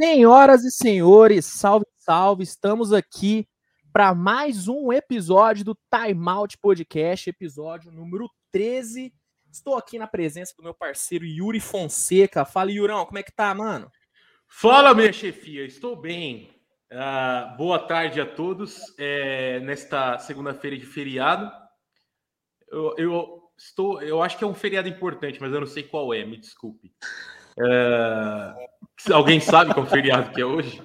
Senhoras e senhores, salve, salve, estamos aqui para mais um episódio do Time Out Podcast, episódio número 13. Estou aqui na presença do meu parceiro Yuri Fonseca. Fala, Yurão, como é que tá, mano? Fala, minha chefia, estou bem. Uh, boa tarde a todos. É, nesta segunda-feira de feriado, eu, eu, estou, eu acho que é um feriado importante, mas eu não sei qual é. Me desculpe. Uh, alguém sabe qual feriado que é hoje?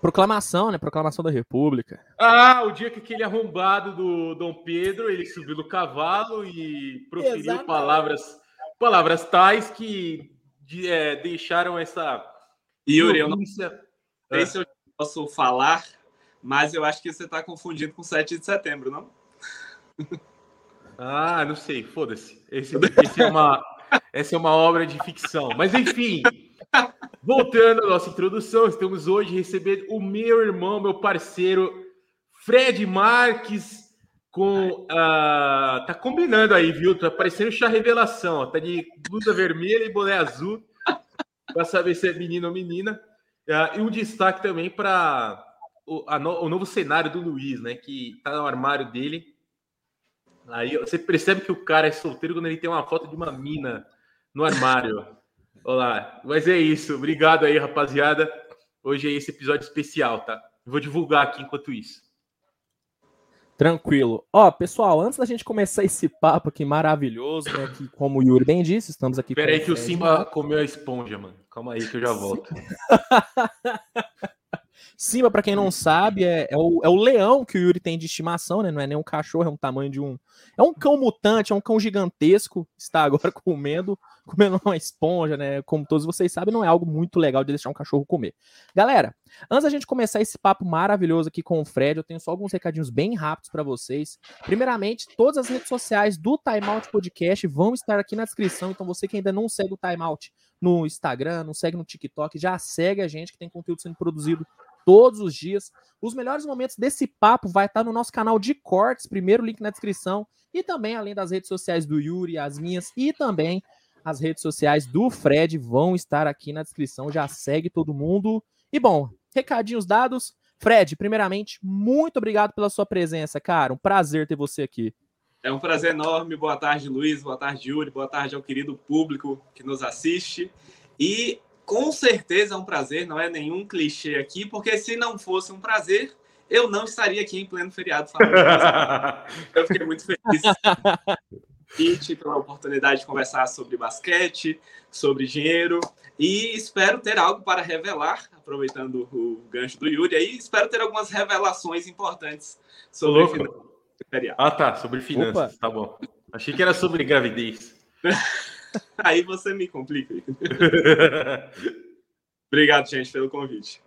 Proclamação, né? Proclamação da República. Ah, o dia que aquele arrombado do Dom Pedro ele subiu do cavalo e proferiu Exatamente. palavras, palavras tais que de, é, deixaram essa. Yuri, eu não sei se eu posso falar, mas eu acho que você está confundindo com 7 de setembro, não? Ah, não sei, foda-se. Esse, esse é uma, essa é uma obra de ficção. Mas enfim, voltando à nossa introdução, estamos hoje recebendo o meu irmão, meu parceiro, Fred Marques, com. Uh, tá combinando aí, viu? Tá parecendo chá revelação. Ó. Tá de blusa vermelha e boné azul. para saber se é menino ou menina. Uh, e um destaque também para o, no, o novo cenário do Luiz, né? Que tá no armário dele. Aí você percebe que o cara é solteiro quando ele tem uma foto de uma mina no armário. Olá, mas é isso. Obrigado aí, rapaziada. Hoje é esse episódio especial, tá? vou divulgar aqui enquanto isso. Tranquilo. Ó, pessoal, antes da gente começar esse papo aqui maravilhoso, né? Que, como o Yuri bem disse, estamos aqui. Pera aí que o Simba comeu a esponja, mano. Calma aí que eu já volto. Simba, para quem não sabe, é, é, o, é o leão que o Yuri tem de estimação, né? Não é nem um cachorro, é um tamanho de um. É um cão mutante, é um cão gigantesco. Está agora comendo, comendo uma esponja, né? Como todos vocês sabem, não é algo muito legal de deixar um cachorro comer. Galera, antes da gente começar esse papo maravilhoso aqui com o Fred, eu tenho só alguns recadinhos bem rápidos para vocês. Primeiramente, todas as redes sociais do Time Out Podcast vão estar aqui na descrição. Então, você que ainda não segue o Time Out no Instagram, não segue no TikTok, já segue a gente que tem conteúdo sendo produzido todos os dias. Os melhores momentos desse papo vai estar no nosso canal de cortes, primeiro link na descrição, e também além das redes sociais do Yuri, as minhas e também as redes sociais do Fred vão estar aqui na descrição. Já segue todo mundo. E bom, recadinhos dados. Fred, primeiramente, muito obrigado pela sua presença, cara. Um prazer ter você aqui. É um prazer enorme. Boa tarde, Luiz. Boa tarde, Yuri. Boa tarde ao querido público que nos assiste. E com certeza é um prazer, não é nenhum clichê aqui, porque se não fosse um prazer, eu não estaria aqui em pleno feriado falando. eu fiquei muito feliz. Pete pela oportunidade de conversar sobre basquete, sobre dinheiro e espero ter algo para revelar, aproveitando o gancho do Yuri aí, espero ter algumas revelações importantes sobre finanças. Ah, tá, sobre finanças, Opa. tá bom. Achei que era sobre gravidez. Aí você me complica. Obrigado, gente, pelo convite.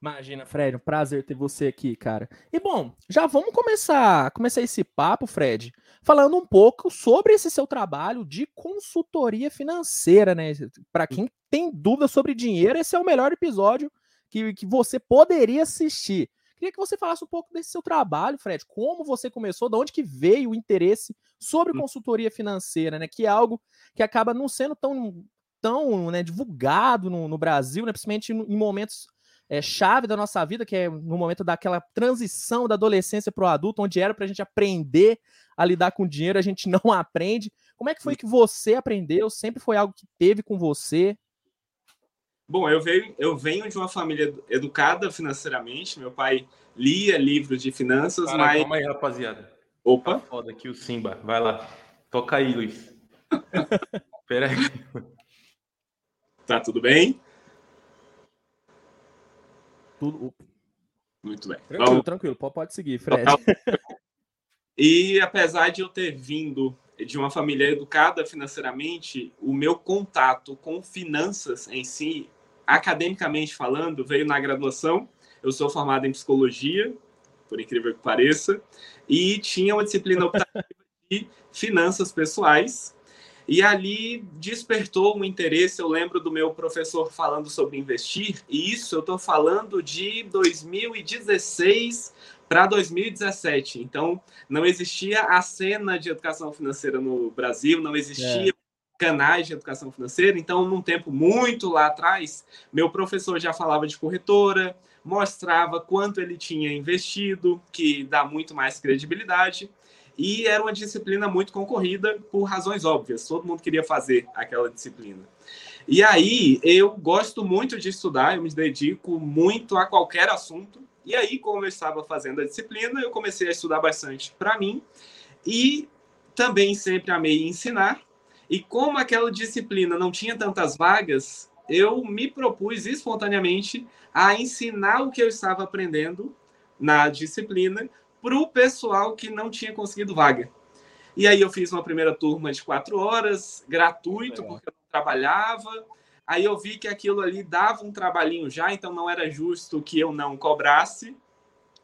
Imagina, Fred, um prazer ter você aqui, cara. E bom, já vamos começar, começar esse papo, Fred, falando um pouco sobre esse seu trabalho de consultoria financeira, né? Para quem tem dúvida sobre dinheiro, esse é o melhor episódio que, que você poderia assistir. Queria que você falasse um pouco desse seu trabalho, Fred, como você começou, de onde que veio o interesse sobre hum. consultoria financeira, né? Que é algo que acaba não sendo tão, tão né, divulgado no, no Brasil, né? Principalmente em momentos é, chave da nossa vida, que é no momento daquela transição da adolescência para o adulto, onde era para a gente aprender a lidar com dinheiro, a gente não aprende. Como é que foi que você aprendeu? Sempre foi algo que teve com você? Bom, eu venho, eu venho de uma família educada financeiramente. Meu pai lia livros de finanças, Cara, mas. Calma aí, rapaziada. Opa. Tá foda aqui o Simba. Vai lá. Toca aí, Luiz. Pera aí. Tá tudo bem? Tudo. Muito bem. Tranquilo, Vamos... tranquilo. Pode seguir, Fred. E apesar de eu ter vindo de uma família educada financeiramente, o meu contato com finanças em si academicamente falando, veio na graduação. Eu sou formado em psicologia, por incrível que pareça, e tinha uma disciplina optativa de finanças pessoais. E ali despertou um interesse. Eu lembro do meu professor falando sobre investir, e isso eu estou falando de 2016 para 2017. Então, não existia a cena de educação financeira no Brasil, não existia é canais de educação financeira. Então, num tempo muito lá atrás, meu professor já falava de corretora, mostrava quanto ele tinha investido, que dá muito mais credibilidade. E era uma disciplina muito concorrida por razões óbvias. Todo mundo queria fazer aquela disciplina. E aí, eu gosto muito de estudar, eu me dedico muito a qualquer assunto. E aí, como eu estava fazendo a disciplina, eu comecei a estudar bastante para mim. E também sempre amei ensinar. E como aquela disciplina não tinha tantas vagas, eu me propus espontaneamente a ensinar o que eu estava aprendendo na disciplina para o pessoal que não tinha conseguido vaga. E aí eu fiz uma primeira turma de quatro horas, gratuito, porque eu não trabalhava. Aí eu vi que aquilo ali dava um trabalhinho já, então não era justo que eu não cobrasse.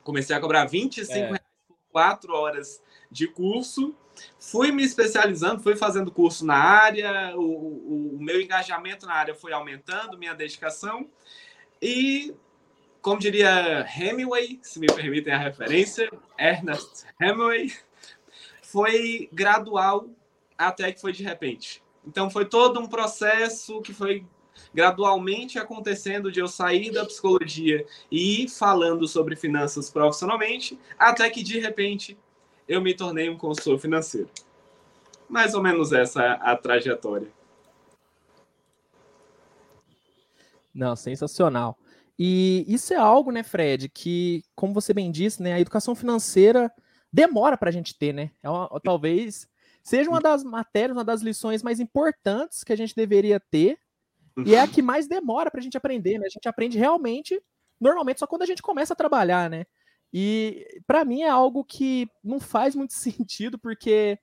Comecei a cobrar 25 é. reais por quatro horas de curso. Fui me especializando, fui fazendo curso na área, o, o, o meu engajamento na área foi aumentando, minha dedicação. E, como diria Hemingway, se me permitem a referência, Ernest Hemingway, foi gradual até que foi de repente. Então, foi todo um processo que foi gradualmente acontecendo de eu sair da psicologia e ir falando sobre finanças profissionalmente, até que de repente eu me tornei um consultor financeiro. Mais ou menos essa é a trajetória. Não, sensacional. E isso é algo, né, Fred, que, como você bem disse, né, a educação financeira demora para a gente ter, né? É uma, talvez seja uma das matérias, uma das lições mais importantes que a gente deveria ter e é a que mais demora para a gente aprender, né? A gente aprende realmente, normalmente, só quando a gente começa a trabalhar, né? E para mim é algo que não faz muito sentido, porque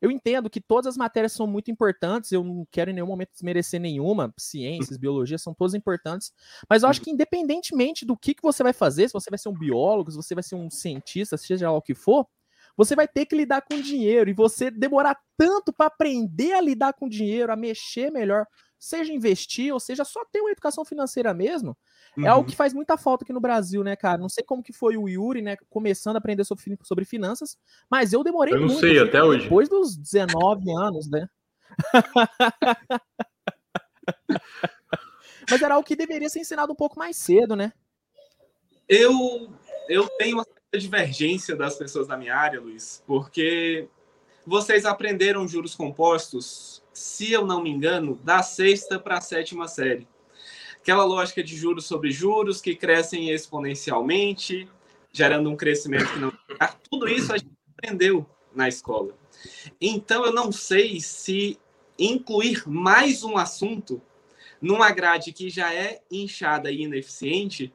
eu entendo que todas as matérias são muito importantes, eu não quero em nenhum momento desmerecer nenhuma, ciências, biologia, são todas importantes, mas eu acho que independentemente do que, que você vai fazer, se você vai ser um biólogo, se você vai ser um cientista, seja lá o que for, você vai ter que lidar com dinheiro e você demorar tanto para aprender a lidar com dinheiro, a mexer melhor, seja investir ou seja só ter uma educação financeira mesmo, uhum. é algo que faz muita falta aqui no Brasil, né, cara? Não sei como que foi o Yuri, né, começando a aprender sobre, sobre finanças, mas eu demorei eu não muito. sei, até hoje. Depois dos 19 anos, né? mas era algo que deveria ser ensinado um pouco mais cedo, né? Eu, eu tenho uma divergência das pessoas da minha área, Luiz, porque vocês aprenderam juros compostos, se eu não me engano, da sexta para a sétima série. Aquela lógica de juros sobre juros que crescem exponencialmente, gerando um crescimento que não. Tudo isso a gente aprendeu na escola. Então, eu não sei se incluir mais um assunto numa grade que já é inchada e ineficiente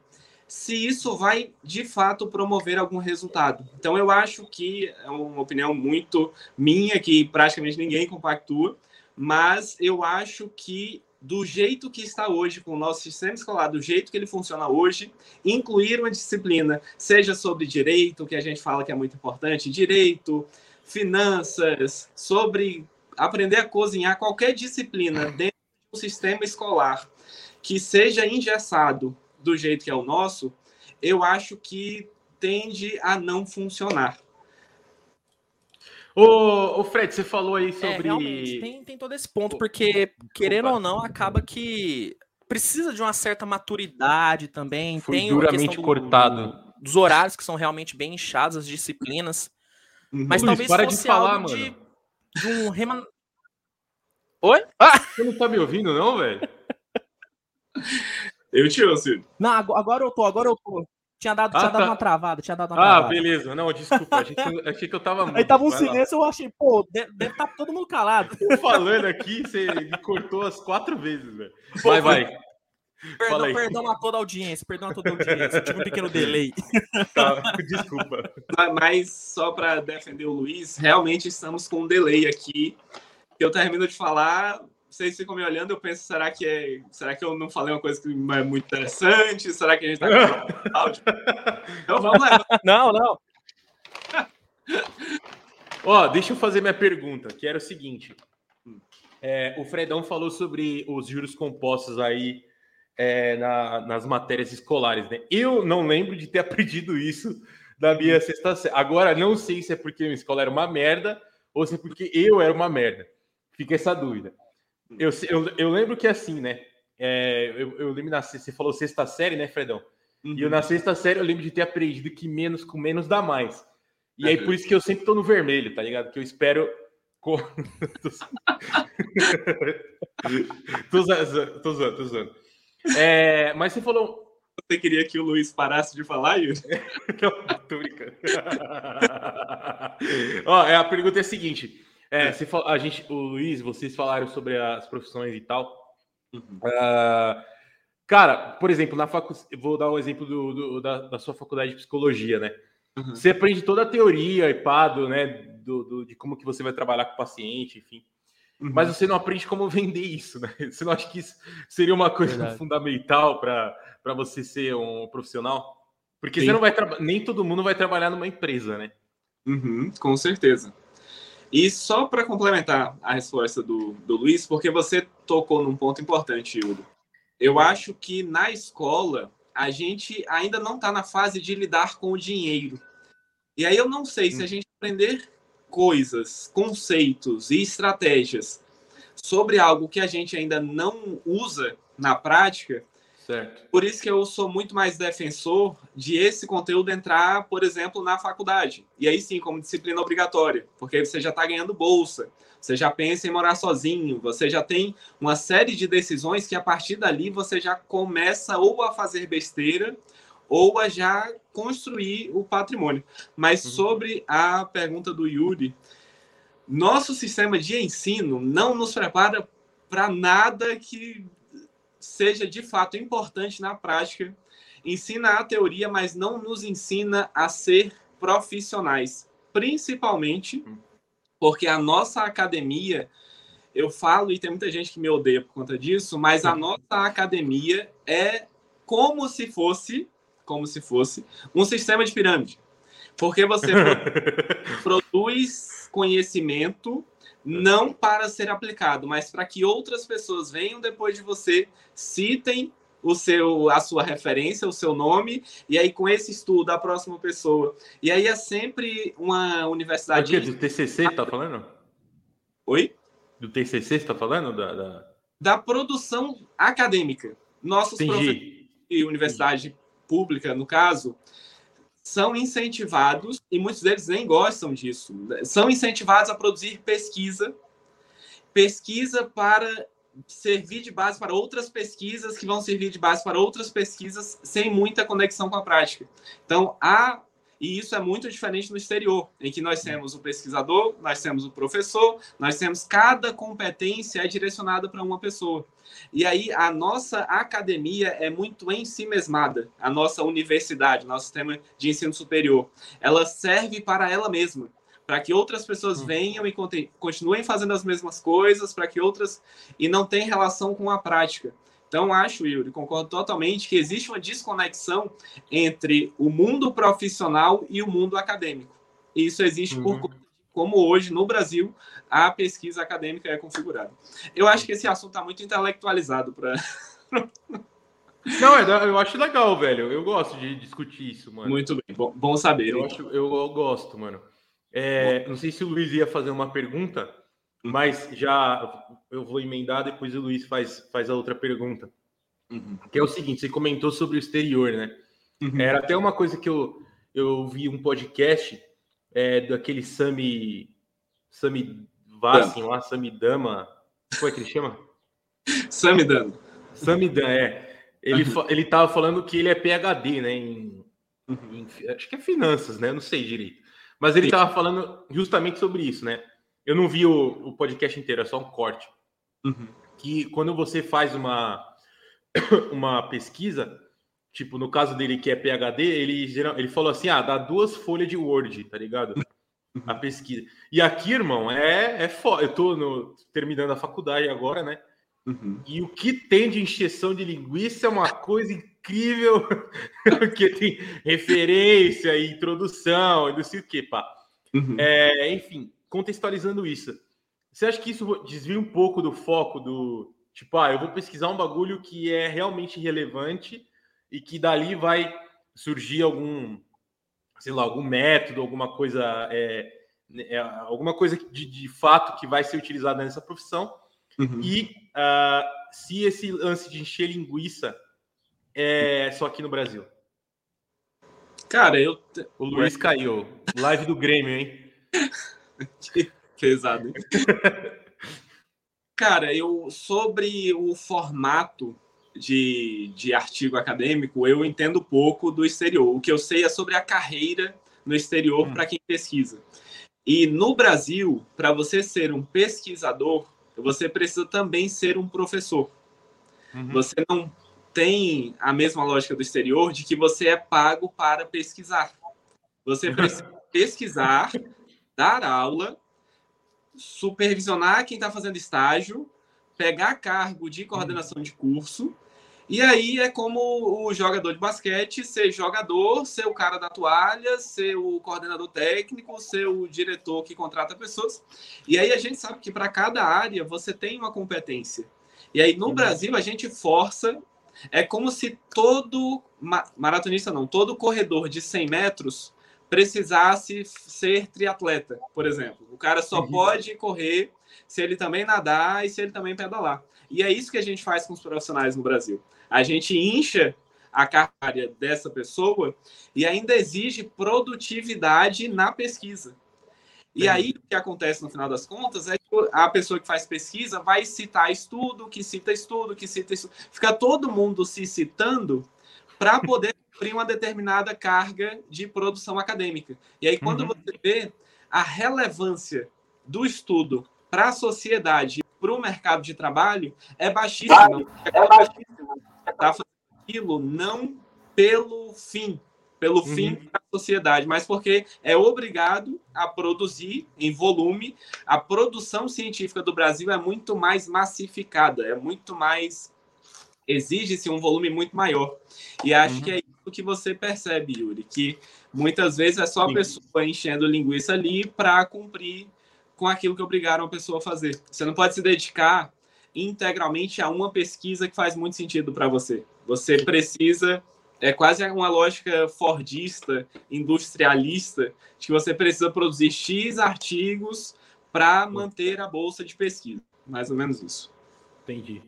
se isso vai de fato promover algum resultado. Então, eu acho que é uma opinião muito minha, que praticamente ninguém compactua, mas eu acho que do jeito que está hoje, com o nosso sistema escolar, do jeito que ele funciona hoje, incluir uma disciplina, seja sobre direito, que a gente fala que é muito importante, direito, finanças, sobre aprender a cozinhar, qualquer disciplina dentro do sistema escolar que seja engessado do jeito que é o nosso, eu acho que tende a não funcionar. Ô, ô Fred, você falou aí é, sobre. É, tem, tem todo esse ponto, porque, querendo Opa. ou não, acaba que precisa de uma certa maturidade também. Foi tem duramente do, cortado. Do, dos horários que são realmente bem inchados, as disciplinas. Uhum. Mas Luiz, talvez para fosse de falar, mano. De, de um reman... Oi? Ah! Você não tá me ouvindo, não, velho? Eu te ouço. Não, agora eu tô, agora eu tô. Tinha dado, ah, tinha tá. dado uma travada, tinha dado uma ah, travada. Ah, beleza. Não, desculpa. Achei que, achei que eu tava muito. Aí tava um silêncio, lá. eu achei, pô, deve, estar tá todo mundo calado. Eu falando aqui, você me cortou as quatro vezes, velho. Vai, vai. Perdão, perdão a toda a audiência, perdão a toda a audiência. tive um pequeno delay. Tá, desculpa. Mas só para defender o Luiz, realmente estamos com um delay aqui. Eu termino de falar, vocês ficam me olhando, eu penso, será que é. Será que eu não falei uma coisa que é muito interessante? Será que a gente tá com áudio? Então vamos lá. Não, não. Ó, deixa eu fazer minha pergunta, que era o seguinte. É, o Fredão falou sobre os juros compostos aí é, na, nas matérias escolares, né? Eu não lembro de ter aprendido isso da minha sexta série. Agora, não sei se é porque a minha escola era uma merda ou se é porque eu era uma merda. Fica essa dúvida. Eu, eu, eu lembro que assim, né? É, eu, eu lembro, na, você falou sexta série, né, Fredão? Uhum. E eu na sexta série eu lembro de ter aprendido que menos com menos dá mais. E aí por isso que eu sempre tô no vermelho, tá ligado? Que eu espero. tô zoando, tô zoando, tô zoando. É, mas você falou. Você queria que o Luiz parasse de falar, Yuri? Não, tô brincando. Ó, é, a pergunta é a seguinte: é, você, a gente, o Luiz, vocês falaram sobre as profissões e tal. Uhum. Uh, cara, por exemplo, na facu... vou dar um exemplo do, do da, da, sua faculdade de psicologia, né? Uhum. Você aprende toda a teoria e pado, né? Do, do, de como que você vai trabalhar com o paciente, enfim. Uhum. Mas você não aprende como vender isso, né? Você não acha que isso seria uma coisa Verdade. fundamental para você ser um profissional? Porque Sim. você não vai nem todo mundo vai trabalhar numa empresa, né? Uhum, com certeza. E só para complementar a resposta do, do Luiz, porque você tocou num ponto importante, Yuri. Eu acho que na escola a gente ainda não está na fase de lidar com o dinheiro. E aí eu não sei hum. se a gente aprender coisas, conceitos e estratégias sobre algo que a gente ainda não usa na prática. Certo. Por isso que eu sou muito mais defensor de esse conteúdo entrar, por exemplo, na faculdade. E aí sim, como disciplina obrigatória, porque aí você já está ganhando bolsa, você já pensa em morar sozinho, você já tem uma série de decisões que a partir dali você já começa ou a fazer besteira ou a já construir o patrimônio. Mas uhum. sobre a pergunta do Yuri, nosso sistema de ensino não nos prepara para nada que seja de fato importante na prática. Ensina a teoria, mas não nos ensina a ser profissionais, principalmente uhum. porque a nossa academia, eu falo e tem muita gente que me odeia por conta disso, mas a uhum. nossa academia é como se fosse como se fosse um sistema de pirâmide. Porque você produz conhecimento não para ser aplicado, mas para que outras pessoas venham depois de você, citem o seu, a sua referência, o seu nome, e aí com esse estudo a próxima pessoa. E aí é sempre uma universidade. Do TCC tá falando? Oi? Do TCC você está falando da, da, da produção acadêmica. Nossos Entendi. professores de universidade pública, no caso, são incentivados, e muitos deles nem gostam disso, são incentivados a produzir pesquisa, pesquisa para servir de base para outras pesquisas que vão servir de base para outras pesquisas sem muita conexão com a prática. Então, há e isso é muito diferente no exterior, em que nós temos o pesquisador, nós temos o professor, nós temos cada competência é direcionada para uma pessoa. E aí a nossa academia é muito em si mesmada, a nossa universidade, nosso sistema de ensino superior. Ela serve para ela mesma, para que outras pessoas hum. venham e continuem fazendo as mesmas coisas, para que outras e não tem relação com a prática. Então, acho, Yuri, concordo totalmente que existe uma desconexão entre o mundo profissional e o mundo acadêmico. E isso existe uhum. por como hoje no Brasil a pesquisa acadêmica é configurada. Eu acho que esse assunto está muito intelectualizado para. Não, é eu acho legal, velho. Eu gosto de discutir isso, mano. Muito bem, bom, bom saber. Eu, então. acho, eu, eu, gosto, mano. É, não sei se o Luiz ia fazer uma pergunta. Mas já eu vou emendar, depois o Luiz faz, faz a outra pergunta. Uhum. Que é o seguinte: você comentou sobre o exterior, né? Uhum. Era até uma coisa que eu, eu vi um podcast é, daquele Sami Sami Vassin lá, Sami Dama. Como é que ele chama? Sami Dama. Sami Dama, é. Ele, uhum. ele tava falando que ele é PHD, né? Em, uhum. em, acho que é finanças, né? Eu não sei direito. Mas ele estava falando justamente sobre isso, né? Eu não vi o, o podcast inteiro, é só um corte. Uhum. Que quando você faz uma, uma pesquisa, tipo, no caso dele que é PHD, ele, ele falou assim: ah, dá duas folhas de Word, tá ligado? Uhum. A pesquisa. E aqui, irmão, é, é foda. Eu tô no, terminando a faculdade agora, né? Uhum. E o que tem de encheção de linguiça é uma coisa incrível, porque tem referência e introdução e não sei o que, pá. Uhum. É, enfim, contextualizando isso. Você acha que isso desvia um pouco do foco do tipo, ah, eu vou pesquisar um bagulho que é realmente relevante e que dali vai surgir algum, sei lá, algum método, alguma coisa, é, é alguma coisa de, de fato que vai ser utilizada nessa profissão. Uhum. E uh, se esse lance de encher linguiça é só aqui no Brasil. Cara, eu. O Luiz caiu. Live do Grêmio, hein? que pesado. Hein? Cara, eu sobre o formato de, de artigo acadêmico, eu entendo pouco do exterior. O que eu sei é sobre a carreira no exterior hum. para quem pesquisa. E no Brasil, para você ser um pesquisador, você precisa também ser um professor. Uhum. Você não tem a mesma lógica do exterior de que você é pago para pesquisar. Você precisa pesquisar, dar aula, supervisionar quem está fazendo estágio, pegar cargo de coordenação de curso e aí é como o jogador de basquete ser jogador, ser o cara da toalha, ser o coordenador técnico, ser o diretor que contrata pessoas. E aí a gente sabe que para cada área você tem uma competência. E aí no uhum. Brasil a gente força, é como se todo maratonista não, todo corredor de 100 metros precisasse ser triatleta, por exemplo. O cara só uhum. pode correr se ele também nadar e se ele também pedalar. E é isso que a gente faz com os profissionais no Brasil. A gente incha a carga dessa pessoa e ainda exige produtividade na pesquisa. E aí, o que acontece no final das contas é que a pessoa que faz pesquisa vai citar estudo, que cita estudo, que cita estudo. Fica todo mundo se citando para poder cumprir uma determinada carga de produção acadêmica. E aí, quando uhum. você vê a relevância do estudo para a sociedade, para o mercado de trabalho, é baixíssima. É baixíssima está fazendo aquilo não pelo fim, pelo uhum. fim da sociedade, mas porque é obrigado a produzir em volume. A produção científica do Brasil é muito mais massificada, é muito mais. Exige-se um volume muito maior. E acho uhum. que é isso que você percebe, Yuri, que muitas vezes é só a pessoa enchendo linguiça ali para cumprir com aquilo que obrigaram a pessoa a fazer. Você não pode se dedicar integralmente a uma pesquisa que faz muito sentido para você. Você precisa é quase uma lógica fordista, industrialista, de que você precisa produzir X artigos para manter a bolsa de pesquisa. Mais ou menos isso. Entendi.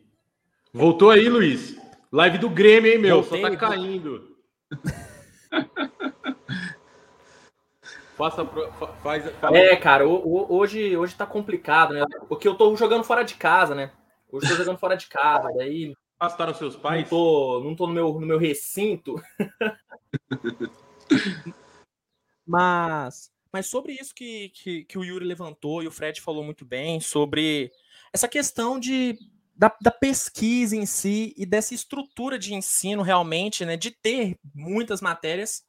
Voltou aí, Luiz. Live do Grêmio, hein, meu? Voltei, Só tá caindo. Faça, faz, faz, É, cara, hoje, hoje tá complicado, né? Porque eu tô jogando fora de casa, né? Hoje estou jogando fora de casa, daí. Afastaram seus pais? Não tô, não tô no, meu, no meu recinto. mas, mas sobre isso que, que, que, o Yuri levantou e o Fred falou muito bem, sobre essa questão de, da, da pesquisa em si e dessa estrutura de ensino realmente, né, de ter muitas matérias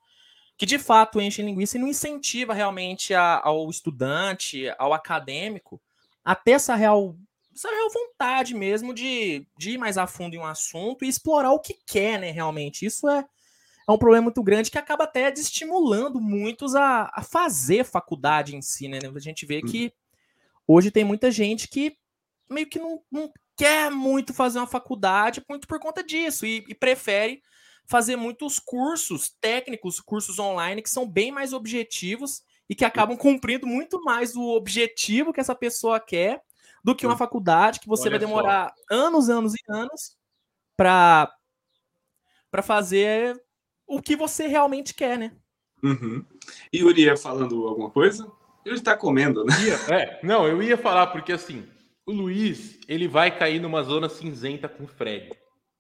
que de fato enchem linguiça e não incentiva realmente a, ao estudante, ao acadêmico, a ter essa real essa real vontade mesmo de, de ir mais a fundo em um assunto e explorar o que quer, né, realmente. Isso é, é um problema muito grande que acaba até desestimulando muitos a, a fazer faculdade em si, né? A gente vê que hoje tem muita gente que meio que não, não quer muito fazer uma faculdade muito por conta disso e, e prefere fazer muitos cursos técnicos, cursos online que são bem mais objetivos e que acabam cumprindo muito mais o objetivo que essa pessoa quer do que uma faculdade que você Olha vai demorar só. anos, anos e anos para para fazer o que você realmente quer, né? Uhum. E Yuri ia falando alguma coisa? Ele está comendo, né? É, não, eu ia falar porque assim, o Luiz, ele vai cair numa zona cinzenta com o Fred,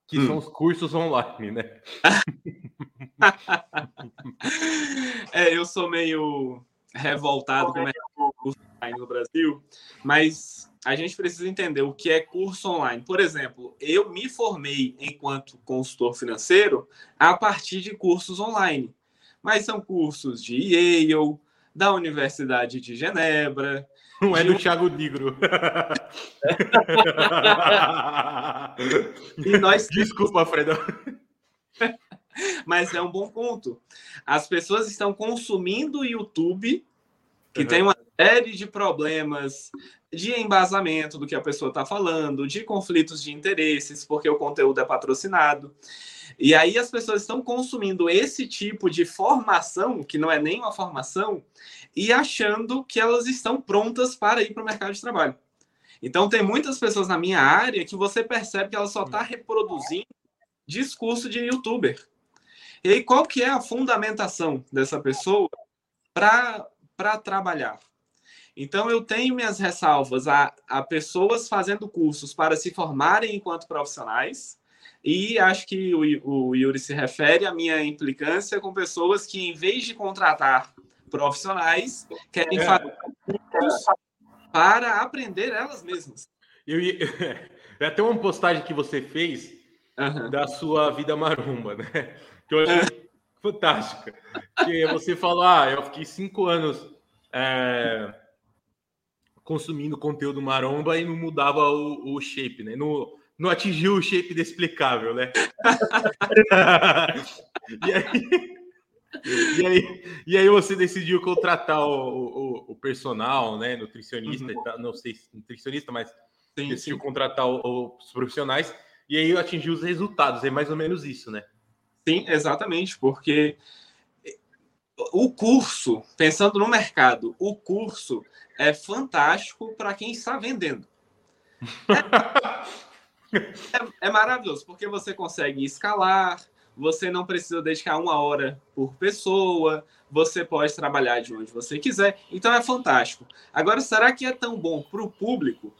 que hum. são os cursos online, né? é, eu sou meio revoltado com o curso online no Brasil, mas a gente precisa entender o que é curso online. Por exemplo, eu me formei enquanto consultor financeiro a partir de cursos online, mas são cursos de Yale, da Universidade de Genebra. Não é do. Thiago Nigro. e nós... Desculpa, Fredão. Mas é um bom ponto. As pessoas estão consumindo o YouTube, que uhum. tem uma série de problemas de embasamento do que a pessoa está falando, de conflitos de interesses, porque o conteúdo é patrocinado. E aí as pessoas estão consumindo esse tipo de formação, que não é nem uma formação, e achando que elas estão prontas para ir para o mercado de trabalho. Então, tem muitas pessoas na minha área que você percebe que ela só está reproduzindo discurso de youtuber. E aí, qual que é a fundamentação dessa pessoa para trabalhar? Então, eu tenho minhas ressalvas a, a pessoas fazendo cursos para se formarem enquanto profissionais, e acho que o, o Yuri se refere à minha implicância com pessoas que, em vez de contratar profissionais, querem é. fazer cursos para aprender elas mesmas. Eu ia... É até uma postagem que você fez uhum. da sua vida maromba, né? Que eu achei é. fantástica. Que você falou, ah, eu fiquei cinco anos é, consumindo conteúdo maromba e não mudava o, o shape, né? Não, não atingiu o shape inexplicável, né? e aí... E aí, e aí você decidiu contratar o, o, o personal, né? Nutricionista, uhum. não sei se nutricionista, mas sim, decidiu sim. contratar o, os profissionais e aí atingiu os resultados. É mais ou menos isso, né? Sim, exatamente, porque o curso, pensando no mercado, o curso é fantástico para quem está vendendo. É, é, é maravilhoso, porque você consegue escalar, você não precisa dedicar uma hora por pessoa, você pode trabalhar de onde você quiser. Então é fantástico. Agora, será que é tão bom para o público?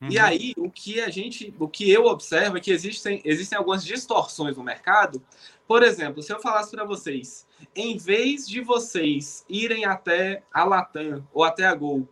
Uhum. E aí, o que a gente, o que eu observo é que existem, existem algumas distorções no mercado. Por exemplo, se eu falasse para vocês, em vez de vocês irem até a Latam ou até a Gol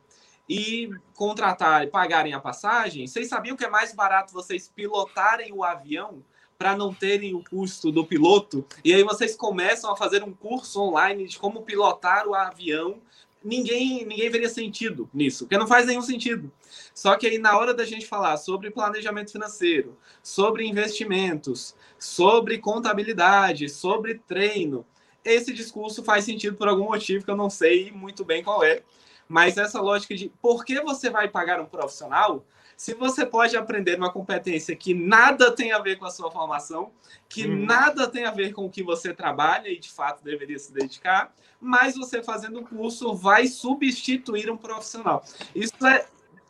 e contratar e pagarem a passagem, vocês sabiam que é mais barato vocês pilotarem o avião para não terem o custo do piloto. E aí vocês começam a fazer um curso online de como pilotar o avião. Ninguém, ninguém veria sentido nisso, porque não faz nenhum sentido. Só que aí, na hora da gente falar sobre planejamento financeiro, sobre investimentos, sobre contabilidade, sobre treino, esse discurso faz sentido por algum motivo que eu não sei muito bem qual é. Mas essa lógica de por que você vai pagar um profissional se você pode aprender uma competência que nada tem a ver com a sua formação, que hum. nada tem a ver com o que você trabalha e de fato deveria se dedicar, mas você fazendo o curso vai substituir um profissional. Isso é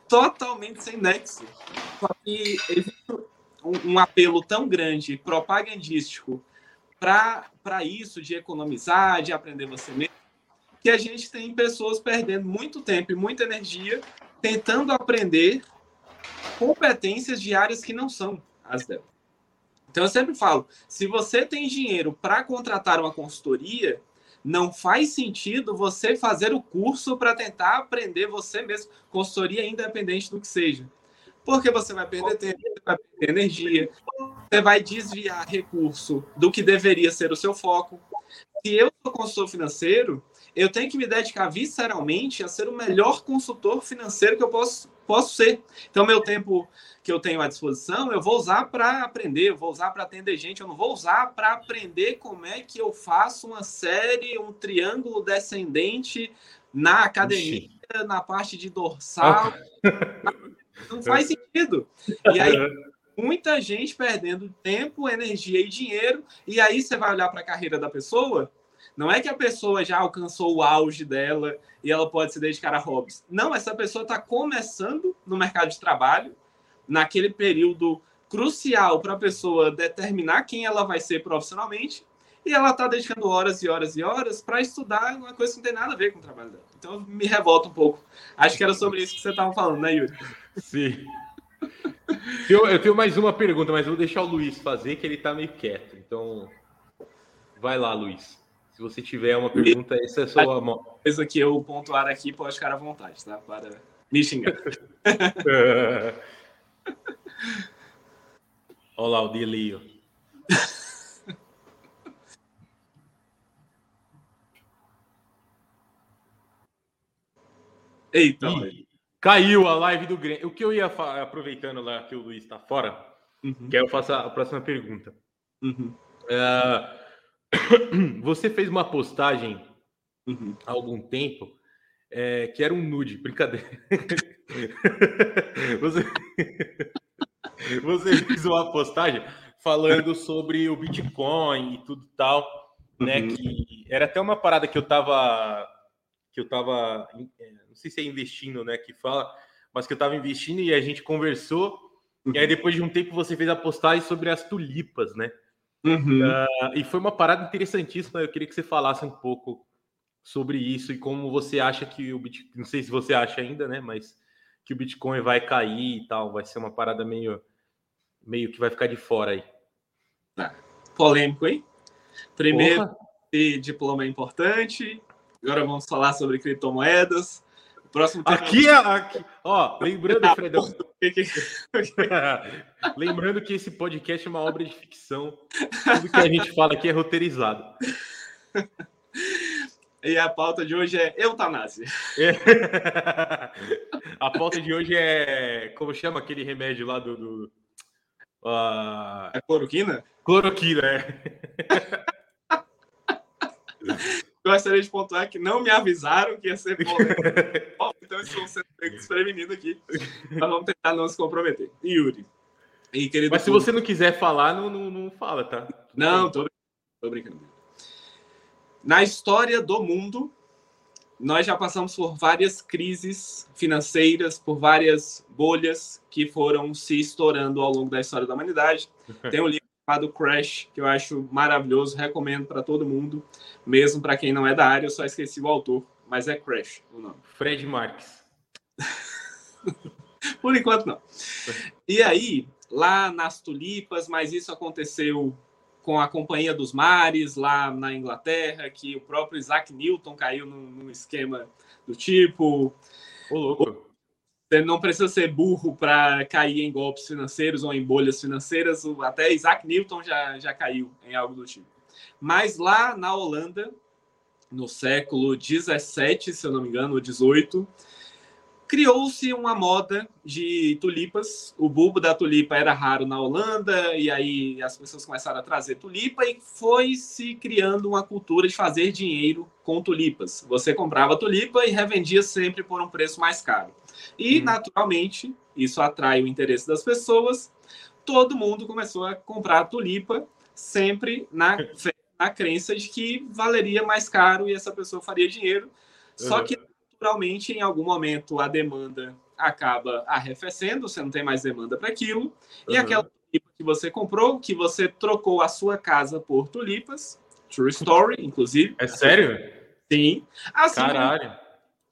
totalmente sem nexo. Só que existe um, um apelo tão grande, propagandístico, para isso, de economizar, de aprender você mesmo, que a gente tem pessoas perdendo muito tempo e muita energia tentando aprender competências de áreas que não são as dela. Então eu sempre falo, se você tem dinheiro para contratar uma consultoria, não faz sentido você fazer o curso para tentar aprender você mesmo, consultoria independente do que seja. Porque você vai perder tempo, vai perder energia, você vai desviar recurso do que deveria ser o seu foco. Se eu sou consultor financeiro, eu tenho que me dedicar visceralmente a ser o melhor consultor financeiro que eu posso posso ser. Então, meu tempo que eu tenho à disposição, eu vou usar para aprender, eu vou usar para atender gente, eu não vou usar para aprender como é que eu faço uma série, um triângulo descendente na academia, Ixi. na parte de dorsal. não faz sentido. E aí, muita gente perdendo tempo, energia e dinheiro, e aí você vai olhar para a carreira da pessoa não é que a pessoa já alcançou o auge dela e ela pode se dedicar a hobbies. Não, essa pessoa está começando no mercado de trabalho, naquele período crucial para a pessoa determinar quem ela vai ser profissionalmente, e ela está dedicando horas e horas e horas para estudar uma coisa que não tem nada a ver com o trabalho dela. Então me revolta um pouco. Acho que era sobre isso que você estava falando, né, Yuri? Sim. Eu, tenho mais uma pergunta, mas vou deixar o Luiz fazer, que ele está meio quieto. Então, vai lá, Luiz. Se você tiver uma pergunta, essa é a sua mão. Coisa que eu pontuar aqui, pode ficar à vontade, tá? Para me xingar. Olha lá o delírio. Eita, Ih, caiu a live do Grêmio. O que eu ia aproveitando lá que o Luiz está fora, uhum. que eu faço a próxima pergunta. Uhum. Uh, Você fez uma postagem uhum. há algum tempo é, que era um nude, brincadeira. Você... Você fez uma postagem falando sobre o Bitcoin e tudo tal, né? Uhum. Que era até uma parada que eu tava que eu tava, é, não sei se é investindo, né? Que fala, mas que eu estava investindo e a gente conversou. E aí, depois de um tempo, você fez a postagem sobre as tulipas, né? Uhum. Uh, e foi uma parada interessantíssima. Eu queria que você falasse um pouco sobre isso e como você acha que o Bitcoin. Não sei se você acha ainda, né? Mas que o Bitcoin vai cair e tal. Vai ser uma parada meio, meio que vai ficar de fora aí. Ah, polêmico, hein? Primeiro, diploma é importante. Agora vamos falar sobre criptomoedas. Próximo tema... aqui, é, aqui, ó, lembrando, ah, Fredão. lembrando que esse podcast é uma obra de ficção. Tudo que a gente fala aqui é roteirizado. E a pauta de hoje é eutanásia. É. A pauta de hoje é. Como chama aquele remédio lá do. do uh... É cloroquina? Cloroquina, é. gostaria de pontuar que não me avisaram que ia ser Bom, então estou sendo desprevenido aqui. Mas vamos tentar não se comprometer. Yuri. E, querido Mas se você não quiser falar, não, não, não fala, tá? Não, tô, tô brincando. Na história do mundo, nós já passamos por várias crises financeiras, por várias bolhas que foram se estourando ao longo da história da humanidade. Tem um livro chamado Crash, que eu acho maravilhoso, recomendo para todo mundo, mesmo para quem não é da área, eu só esqueci o autor, mas é Crash o nome. Fred Marques. Por enquanto não. E aí, lá nas tulipas, mas isso aconteceu com a Companhia dos Mares, lá na Inglaterra, que o próprio Isaac Newton caiu num, num esquema do tipo. Ô, louco. Você não precisa ser burro para cair em golpes financeiros ou em bolhas financeiras. Até Isaac Newton já, já caiu em algo do tipo. Mas lá na Holanda, no século 17, se eu não me engano, ou 18, criou-se uma moda de tulipas. O bulbo da tulipa era raro na Holanda, e aí as pessoas começaram a trazer tulipa e foi se criando uma cultura de fazer dinheiro com tulipas. Você comprava tulipa e revendia sempre por um preço mais caro. E, hum. naturalmente, isso atrai o interesse das pessoas. Todo mundo começou a comprar tulipa, sempre na, na crença de que valeria mais caro e essa pessoa faria dinheiro. Só que, naturalmente, em algum momento, a demanda acaba arrefecendo, você não tem mais demanda para aquilo. Uhum. E aquela tulipa que você comprou, que você trocou a sua casa por tulipas, true story, inclusive. É sério? Sim. Assim Caralho.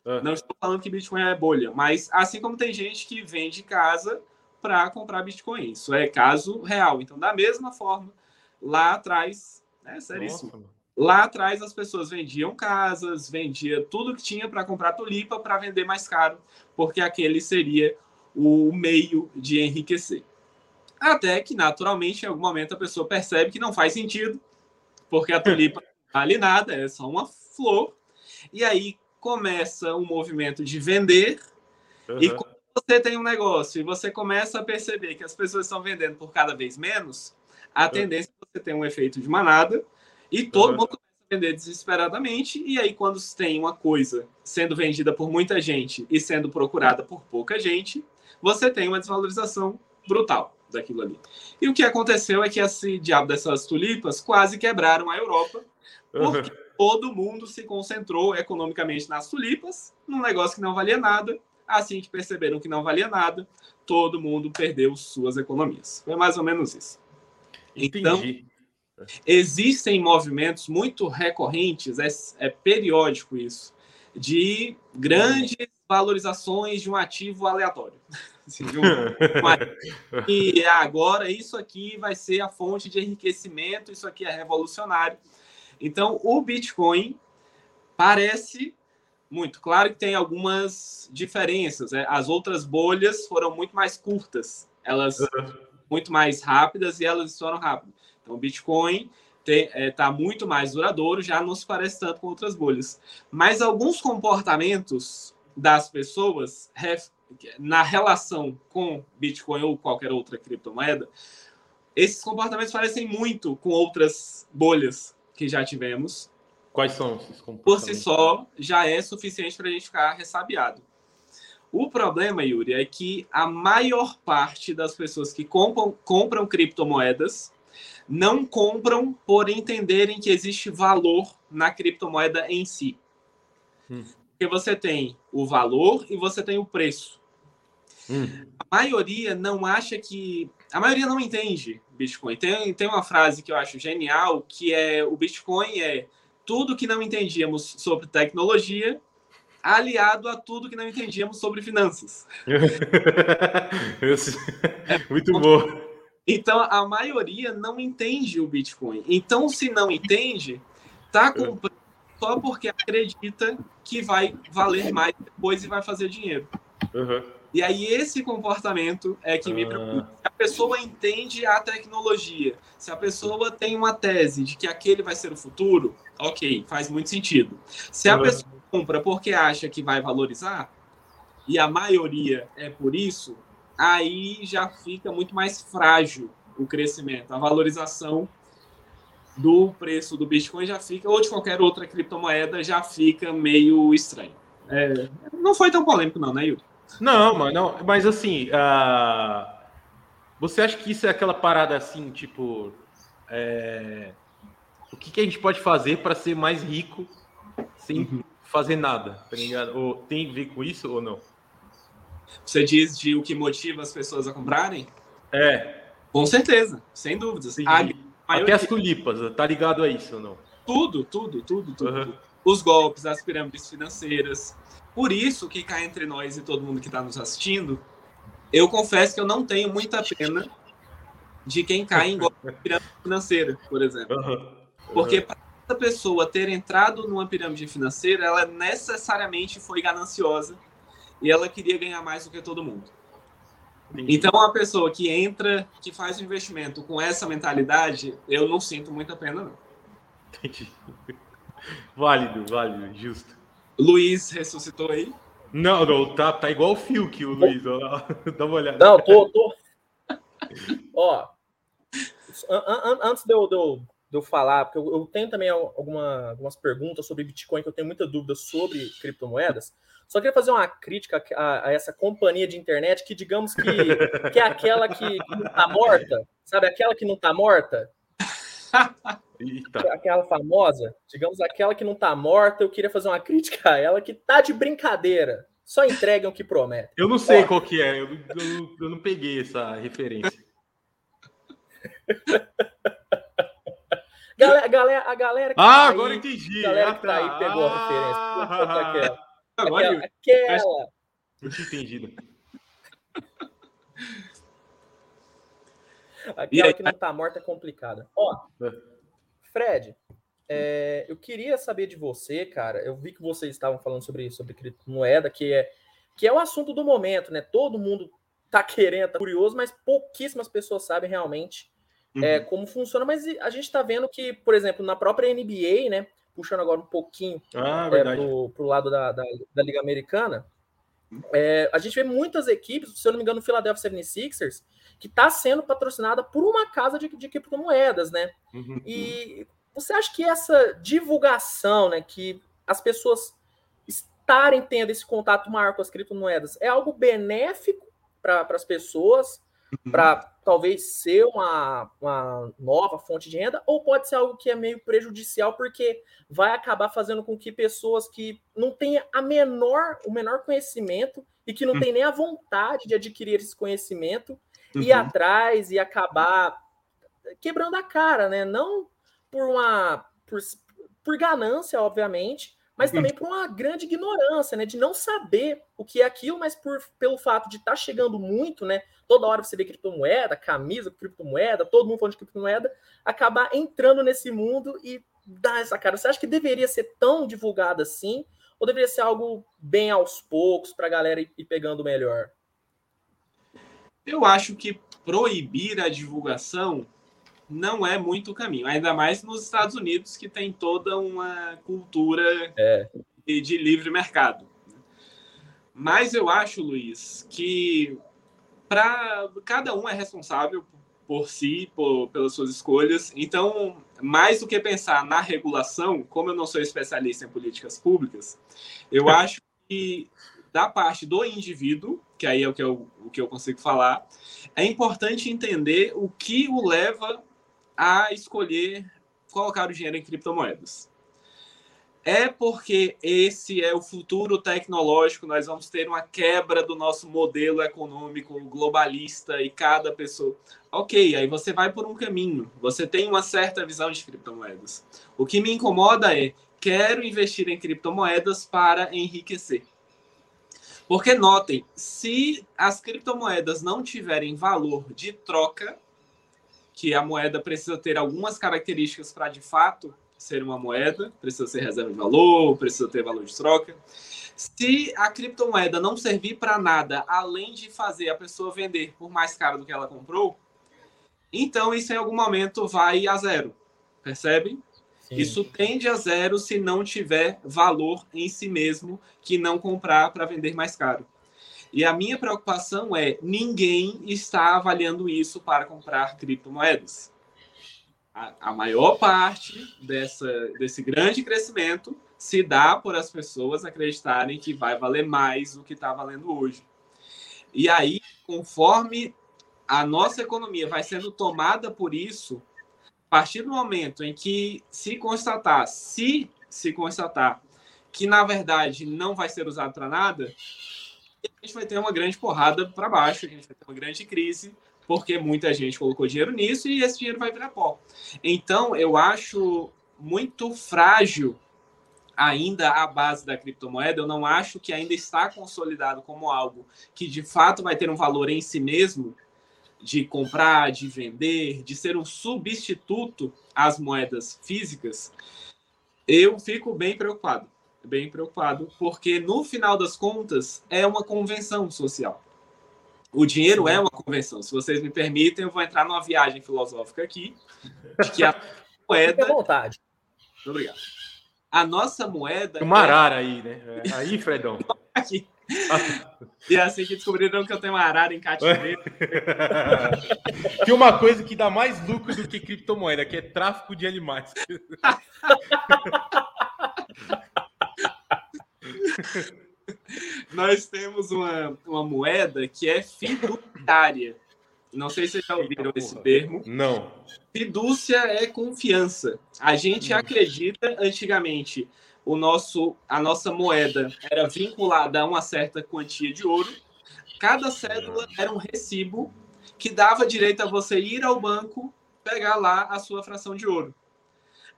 Ah. Não estou falando que Bitcoin é bolha, mas assim como tem gente que vende casa para comprar Bitcoin. Isso é caso real. Então, da mesma forma, lá atrás, é seríssimo. Nossa. Lá atrás as pessoas vendiam casas, vendia tudo que tinha para comprar tulipa para vender mais caro, porque aquele seria o meio de enriquecer. Até que, naturalmente, em algum momento a pessoa percebe que não faz sentido, porque a tulipa não vale nada, é só uma flor. E aí começa um movimento de vender uhum. e quando você tem um negócio e você começa a perceber que as pessoas estão vendendo por cada vez menos, a uhum. tendência é você ter um efeito de manada e todo uhum. mundo começa a vender desesperadamente e aí quando tem uma coisa sendo vendida por muita gente e sendo procurada por pouca gente, você tem uma desvalorização brutal daquilo ali. E o que aconteceu é que esse diabo dessas tulipas quase quebraram a Europa, porque todo mundo se concentrou economicamente nas tulipas, num negócio que não valia nada. Assim que perceberam que não valia nada, todo mundo perdeu suas economias. Foi mais ou menos isso. Então, Entendi. Existem movimentos muito recorrentes, é, é periódico isso, de grandes valorizações de um ativo aleatório. Assim, um, e agora isso aqui vai ser a fonte de enriquecimento, isso aqui é revolucionário. Então, o Bitcoin parece muito. Claro que tem algumas diferenças. Né? As outras bolhas foram muito mais curtas, elas uhum. muito mais rápidas e elas estouram rápido. Então, o Bitcoin está é, tá muito mais duradouro, já não se parece tanto com outras bolhas. Mas alguns comportamentos das pessoas na relação com Bitcoin ou qualquer outra criptomoeda, esses comportamentos parecem muito com outras bolhas que já tivemos. Quais são esses Por si só, já é suficiente para a gente ficar ressabiado. O problema, Yuri, é que a maior parte das pessoas que compram, compram criptomoedas não compram por entenderem que existe valor na criptomoeda em si. Hum. Porque você tem o valor e você tem o preço. Hum. A maioria não acha que. A maioria não entende Bitcoin. Tem, tem uma frase que eu acho genial, que é o Bitcoin é tudo que não entendíamos sobre tecnologia, aliado a tudo que não entendíamos sobre finanças. Muito bom. Então, a maioria não entende o Bitcoin. Então, se não entende, tá comprando só porque acredita que vai valer mais depois e vai fazer dinheiro. Uhum. E aí, esse comportamento é que me preocupa. Se a pessoa entende a tecnologia, se a pessoa tem uma tese de que aquele vai ser o futuro, ok, faz muito sentido. Se a uhum. pessoa compra porque acha que vai valorizar, e a maioria é por isso, aí já fica muito mais frágil o crescimento, a valorização do preço do Bitcoin já fica, ou de qualquer outra criptomoeda, já fica meio estranho. É, não foi tão polêmico, não, né, Yuri? Não, mas, não, mas assim, uh, você acha que isso é aquela parada assim, tipo, é, o que, que, a gente pode fazer para ser mais rico sem uhum. fazer nada, tá ligado? Ou tem a ver com isso ou não? Você diz de o que motiva as pessoas a comprarem? É. Com certeza, sem dúvidas. Sim. Até as tulipas, tá ligado a isso ou não? Tudo, tudo, tudo, tudo. Uhum. Os golpes, as pirâmides financeiras. Por isso que cá entre nós e todo mundo que está nos assistindo, eu confesso que eu não tenho muita pena de quem cai em golpe de pirâmide financeira, por exemplo. Uhum. Uhum. Porque para essa pessoa ter entrado numa pirâmide financeira, ela necessariamente foi gananciosa e ela queria ganhar mais do que todo mundo. Entendi. Então, uma pessoa que entra, que faz um investimento com essa mentalidade, eu não sinto muita pena, não. Entendi. Válido, válido, justo. Luiz ressuscitou aí? Não, não, tá, tá igual o fio que o Luiz, ó, dá uma olhada. Não, tô, tô. ó, an, an, antes de eu, de, eu, de eu falar, porque eu, eu tenho também alguma, algumas perguntas sobre Bitcoin, que eu tenho muita dúvida sobre criptomoedas. Só queria fazer uma crítica a, a, essa companhia de internet que, digamos que, que é aquela que, que não tá morta, sabe? Aquela que não tá morta. Eita. Aquela famosa, digamos, aquela que não tá morta, eu queria fazer uma crítica a ela que tá de brincadeira. Só entregam o que promete. Eu não sei Ó. qual que é, eu, eu, eu não peguei essa referência. galera, galera, a galera que ah, tá agora aí, entendi. A galera ah, que tá aí pegou ah, a referência. Ah, Agora, aquela. aquela. Eu tinha entendido. Aquela que não tá morta é complicada. Ó, é. Fred, é, eu queria saber de você, cara. Eu vi que vocês estavam falando sobre, sobre criptomoeda, que é, que é o assunto do momento, né? Todo mundo tá querendo, tá curioso, mas pouquíssimas pessoas sabem realmente é, uhum. é, como funciona. Mas a gente tá vendo que, por exemplo, na própria NBA, né? puxando agora um pouquinho ah, é, para o lado da, da, da Liga Americana, é, a gente vê muitas equipes, se eu não me engano, o Philadelphia 76ers, que está sendo patrocinada por uma casa de, de criptomoedas, né? Uhum. E você acha que essa divulgação, né, que as pessoas estarem tendo esse contato maior com as criptomoedas, é algo benéfico para as pessoas? Para talvez ser uma, uma nova fonte de renda, ou pode ser algo que é meio prejudicial, porque vai acabar fazendo com que pessoas que não têm a menor, o menor conhecimento e que não uhum. têm nem a vontade de adquirir esse conhecimento, uhum. ir atrás e acabar quebrando a cara, né? Não por uma por, por ganância, obviamente, mas uhum. também por uma grande ignorância, né? De não saber o que é aquilo, mas por, pelo fato de estar tá chegando muito, né? Toda hora você vê criptomoeda, camisa, criptomoeda, todo mundo falando de criptomoeda, acabar entrando nesse mundo e dar essa cara. Você acha que deveria ser tão divulgado assim? Ou deveria ser algo bem aos poucos para a galera ir pegando melhor? Eu acho que proibir a divulgação não é muito o caminho, ainda mais nos Estados Unidos, que tem toda uma cultura é. de livre mercado. Mas eu acho, Luiz, que para cada um é responsável por si, por, pelas suas escolhas. Então, mais do que pensar na regulação, como eu não sou especialista em políticas públicas, eu acho que da parte do indivíduo, que aí é o que eu, o que eu consigo falar, é importante entender o que o leva a escolher colocar o dinheiro em criptomoedas. É porque esse é o futuro tecnológico, nós vamos ter uma quebra do nosso modelo econômico globalista e cada pessoa. Ok, aí você vai por um caminho, você tem uma certa visão de criptomoedas. O que me incomoda é quero investir em criptomoedas para enriquecer. Porque notem, se as criptomoedas não tiverem valor de troca, que a moeda precisa ter algumas características para de fato ser uma moeda, precisa ser reserva de valor, precisa ter valor de troca. Se a criptomoeda não servir para nada além de fazer a pessoa vender por mais caro do que ela comprou, então isso em algum momento vai a zero. Percebem? Sim. Isso tende a zero se não tiver valor em si mesmo que não comprar para vender mais caro. E a minha preocupação é: ninguém está avaliando isso para comprar criptomoedas. A, a maior parte dessa, desse grande crescimento se dá por as pessoas acreditarem que vai valer mais do que está valendo hoje. E aí, conforme a nossa economia vai sendo tomada por isso, a partir do momento em que se constatar, se se constatar que na verdade não vai ser usado para nada, a gente vai ter uma grande porrada para baixo, a gente vai ter uma grande crise, porque muita gente colocou dinheiro nisso e esse dinheiro vai virar pó. Então, eu acho muito frágil ainda a base da criptomoeda. Eu não acho que ainda está consolidado como algo que de fato vai ter um valor em si mesmo, de comprar, de vender, de ser um substituto às moedas físicas. Eu fico bem preocupado bem preocupado, porque no final das contas é uma convenção social. O dinheiro é uma convenção. Se vocês me permitem, eu vou entrar numa viagem filosófica aqui, de que a moeda. Fique à vontade. Muito obrigado. A nossa moeda. Uma arara aí, né? É, aí, Fredão. aqui. E é assim que descobriram que eu tenho uma arara em cativeiro. Tem uma coisa que dá mais lucro do que criptomoeda, que é tráfico de animais. Nós temos uma, uma moeda que é fiduciária. Não sei se vocês já ouviram Eita, esse termo. Não. Fidúcia é confiança. A gente hum. acredita, antigamente, o nosso, a nossa moeda era vinculada a uma certa quantia de ouro. Cada cédula era um recibo que dava direito a você ir ao banco, pegar lá a sua fração de ouro.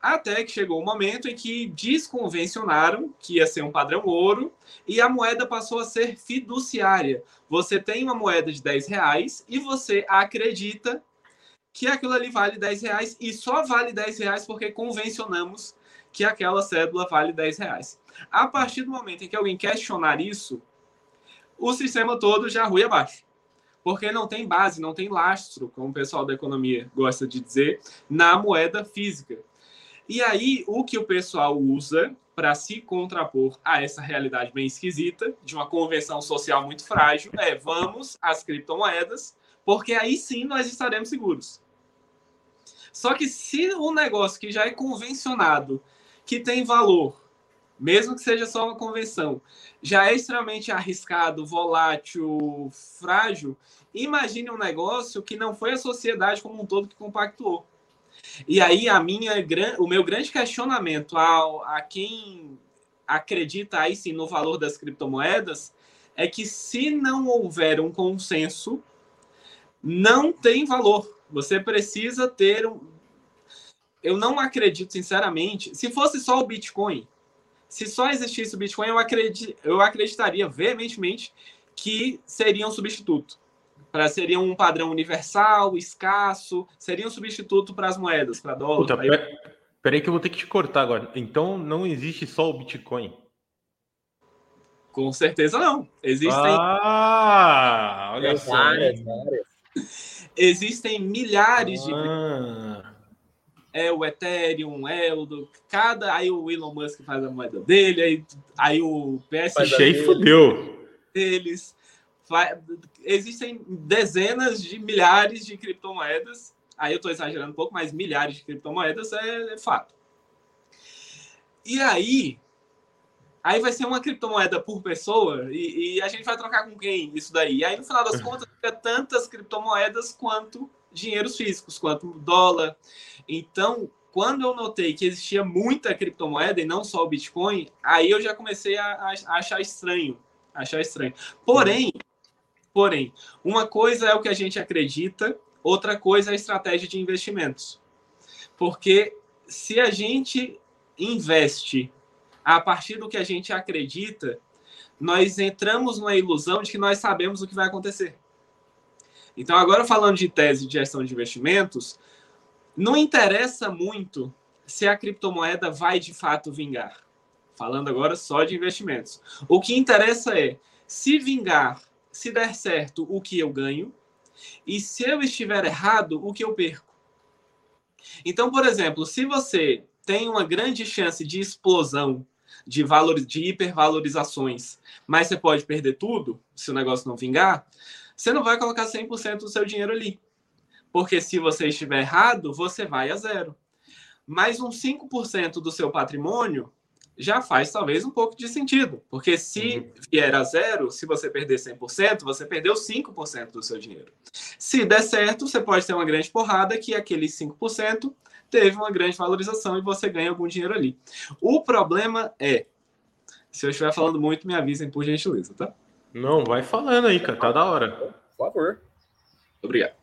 Até que chegou o momento em que desconvencionaram que ia ser um padrão ouro e a moeda passou a ser fiduciária. Você tem uma moeda de 10 reais e você acredita que aquilo ali vale 10 reais e só vale 10 reais porque convencionamos que aquela cédula vale 10 reais. A partir do momento em que alguém questionar isso, o sistema todo já rui abaixo. Porque não tem base, não tem lastro, como o pessoal da economia gosta de dizer, na moeda física. E aí, o que o pessoal usa para se contrapor a essa realidade bem esquisita, de uma convenção social muito frágil, é vamos às criptomoedas, porque aí sim nós estaremos seguros. Só que se o negócio que já é convencionado, que tem valor, mesmo que seja só uma convenção, já é extremamente arriscado, volátil, frágil, imagine um negócio que não foi a sociedade como um todo que compactuou. E aí a minha, o meu grande questionamento ao, a quem acredita aí sim no valor das criptomoedas é que se não houver um consenso, não tem valor. Você precisa ter um. Eu não acredito, sinceramente, se fosse só o Bitcoin, se só existisse o Bitcoin, eu, acredit, eu acreditaria veementemente que seria um substituto para seria um padrão universal, escasso, seria um substituto para as moedas, para dólar. Puta, pra... pera, peraí que eu vou ter que te cortar agora. Então não existe só o Bitcoin? Com certeza não. Existem. Ah, olha só. Várias, várias. Existem milhares ah. de. É o Ethereum, é o do. Cada. Aí o Elon Musk faz a moeda dele, aí, aí o PSG. Aí fudeu. Deles existem dezenas de milhares de criptomoedas. Aí eu estou exagerando um pouco, mas milhares de criptomoedas é, é, fato. E aí, aí vai ser uma criptomoeda por pessoa e, e, a gente vai trocar com quem isso daí? E aí, no final das contas, fica tantas criptomoedas quanto dinheiros físicos, quanto dólar. Então, quando eu notei que existia muita criptomoeda e não só o Bitcoin, aí eu já comecei a, a achar estranho. Achar estranho. Porém, porém, uma coisa é o que a gente acredita, outra coisa é a estratégia de investimentos. Porque se a gente investe a partir do que a gente acredita, nós entramos numa ilusão de que nós sabemos o que vai acontecer. Então, agora falando de tese de gestão de investimentos, não interessa muito se a criptomoeda vai de fato vingar. Falando agora só de investimentos. O que interessa é se vingar, se der certo, o que eu ganho, e se eu estiver errado, o que eu perco. Então, por exemplo, se você tem uma grande chance de explosão de valor, de hipervalorizações, mas você pode perder tudo se o negócio não vingar, você não vai colocar 100% do seu dinheiro ali. Porque se você estiver errado, você vai a zero. Mas um 5% do seu patrimônio já faz talvez um pouco de sentido. Porque se uhum. vier a zero, se você perder 100%, você perdeu 5% do seu dinheiro. Se der certo, você pode ter uma grande porrada que aqueles 5% teve uma grande valorização e você ganha algum dinheiro ali. O problema é, se eu estiver falando muito, me avisem por gentileza, tá? Não, vai falando aí, cara, tá da hora. Por favor. Obrigado.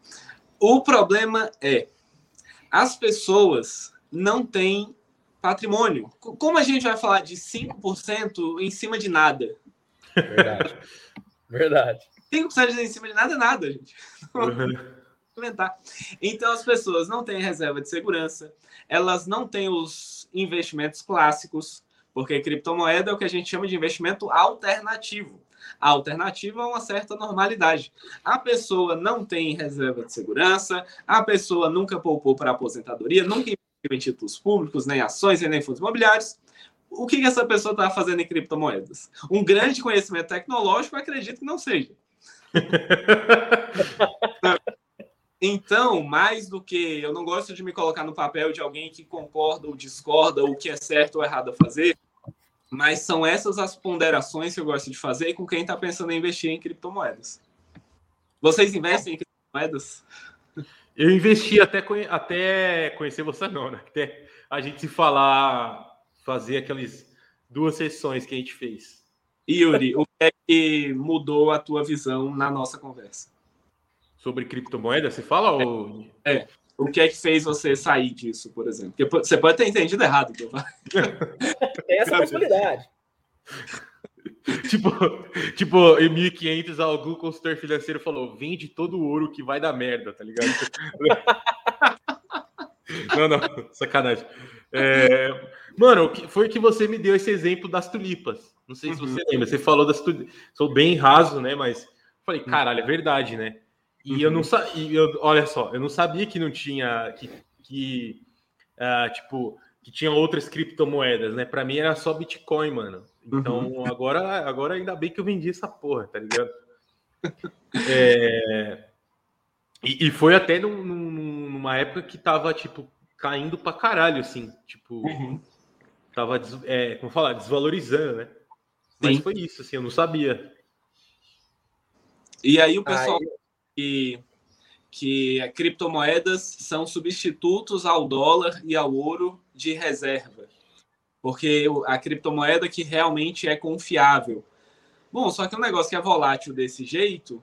O problema é, as pessoas não têm patrimônio. Como a gente vai falar de 5% em cima de nada? Verdade. Verdade. 5% em cima de nada é nada, gente. Implementar. Então, as pessoas não têm reserva de segurança, elas não têm os investimentos clássicos, porque criptomoeda é o que a gente chama de investimento alternativo. A alternativa é uma certa normalidade. A pessoa não tem reserva de segurança, a pessoa nunca poupou para aposentadoria, nunca em títulos públicos, nem ações, nem fundos imobiliários. O que, que essa pessoa está fazendo em criptomoedas? Um grande conhecimento tecnológico, acredito que não seja. Então, mais do que eu não gosto de me colocar no papel de alguém que concorda ou discorda, o que é certo ou errado a fazer, mas são essas as ponderações que eu gosto de fazer com quem está pensando em investir em criptomoedas. Vocês investem em criptomoedas? Eu investi até, até conhecer você, não, né? Até a gente se falar, fazer aquelas duas sessões que a gente fez. Yuri, o que é que mudou a tua visão na nossa conversa? Sobre criptomoeda, você fala? É, ou... é. O que é que fez você sair disso, por exemplo? Porque você pode ter entendido errado. Então... Tem essa possibilidade. tipo, tipo, em 1500 algum consultor financeiro falou: vende todo o ouro que vai dar merda, tá ligado? não, não, sacanagem. É, mano, foi que você me deu esse exemplo das tulipas. Não sei se você uhum. lembra. Você falou das tulipas. Sou bem raso, né? Mas falei, caralho, é verdade, né? E uhum. eu não sabia, olha só, eu não sabia que não tinha, que, que uh, tipo, que tinha outras criptomoedas, né? Para mim era só Bitcoin, mano. Então uhum. agora, agora ainda bem que eu vendi essa porra, tá ligado? é... e, e, foi até num, numa época que tava, tipo, caindo pra caralho, assim, tipo, uhum. tava, é, como falar, desvalorizando, né? Mas Sim. foi isso, assim, eu não sabia. E aí o pessoal aí que, que criptomoedas são substitutos ao dólar e ao ouro de reserva, porque a criptomoeda que realmente é confiável. Bom, só que um negócio que é volátil desse jeito,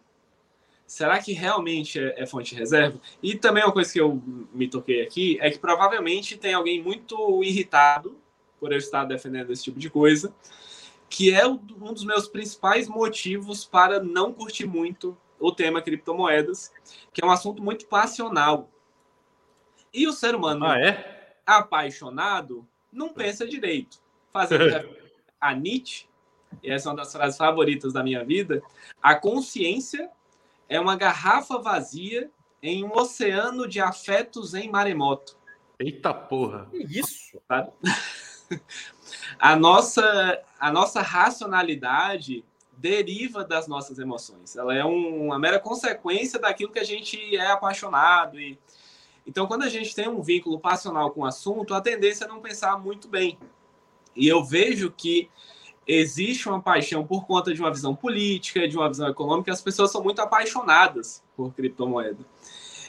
será que realmente é, é, fonte de reserva? E também uma coisa que eu me toquei aqui é que provavelmente tem alguém muito irritado por eu estar defendendo esse tipo de coisa, que é um dos meus principais motivos para não curtir muito o tema criptomoedas, que é um assunto muito passional. E o ser humano ah, é? apaixonado não pensa direito. Fazendo a Nietzsche, e essa é uma das frases favoritas da minha vida, a consciência é uma garrafa vazia em um oceano de afetos em maremoto. Eita porra! Que isso? A nossa, a nossa racionalidade deriva das nossas emoções. Ela é um, uma mera consequência daquilo que a gente é apaixonado. E... Então, quando a gente tem um vínculo passional com o assunto, a tendência é não pensar muito bem. E eu vejo que existe uma paixão por conta de uma visão política, de uma visão econômica, as pessoas são muito apaixonadas por criptomoeda.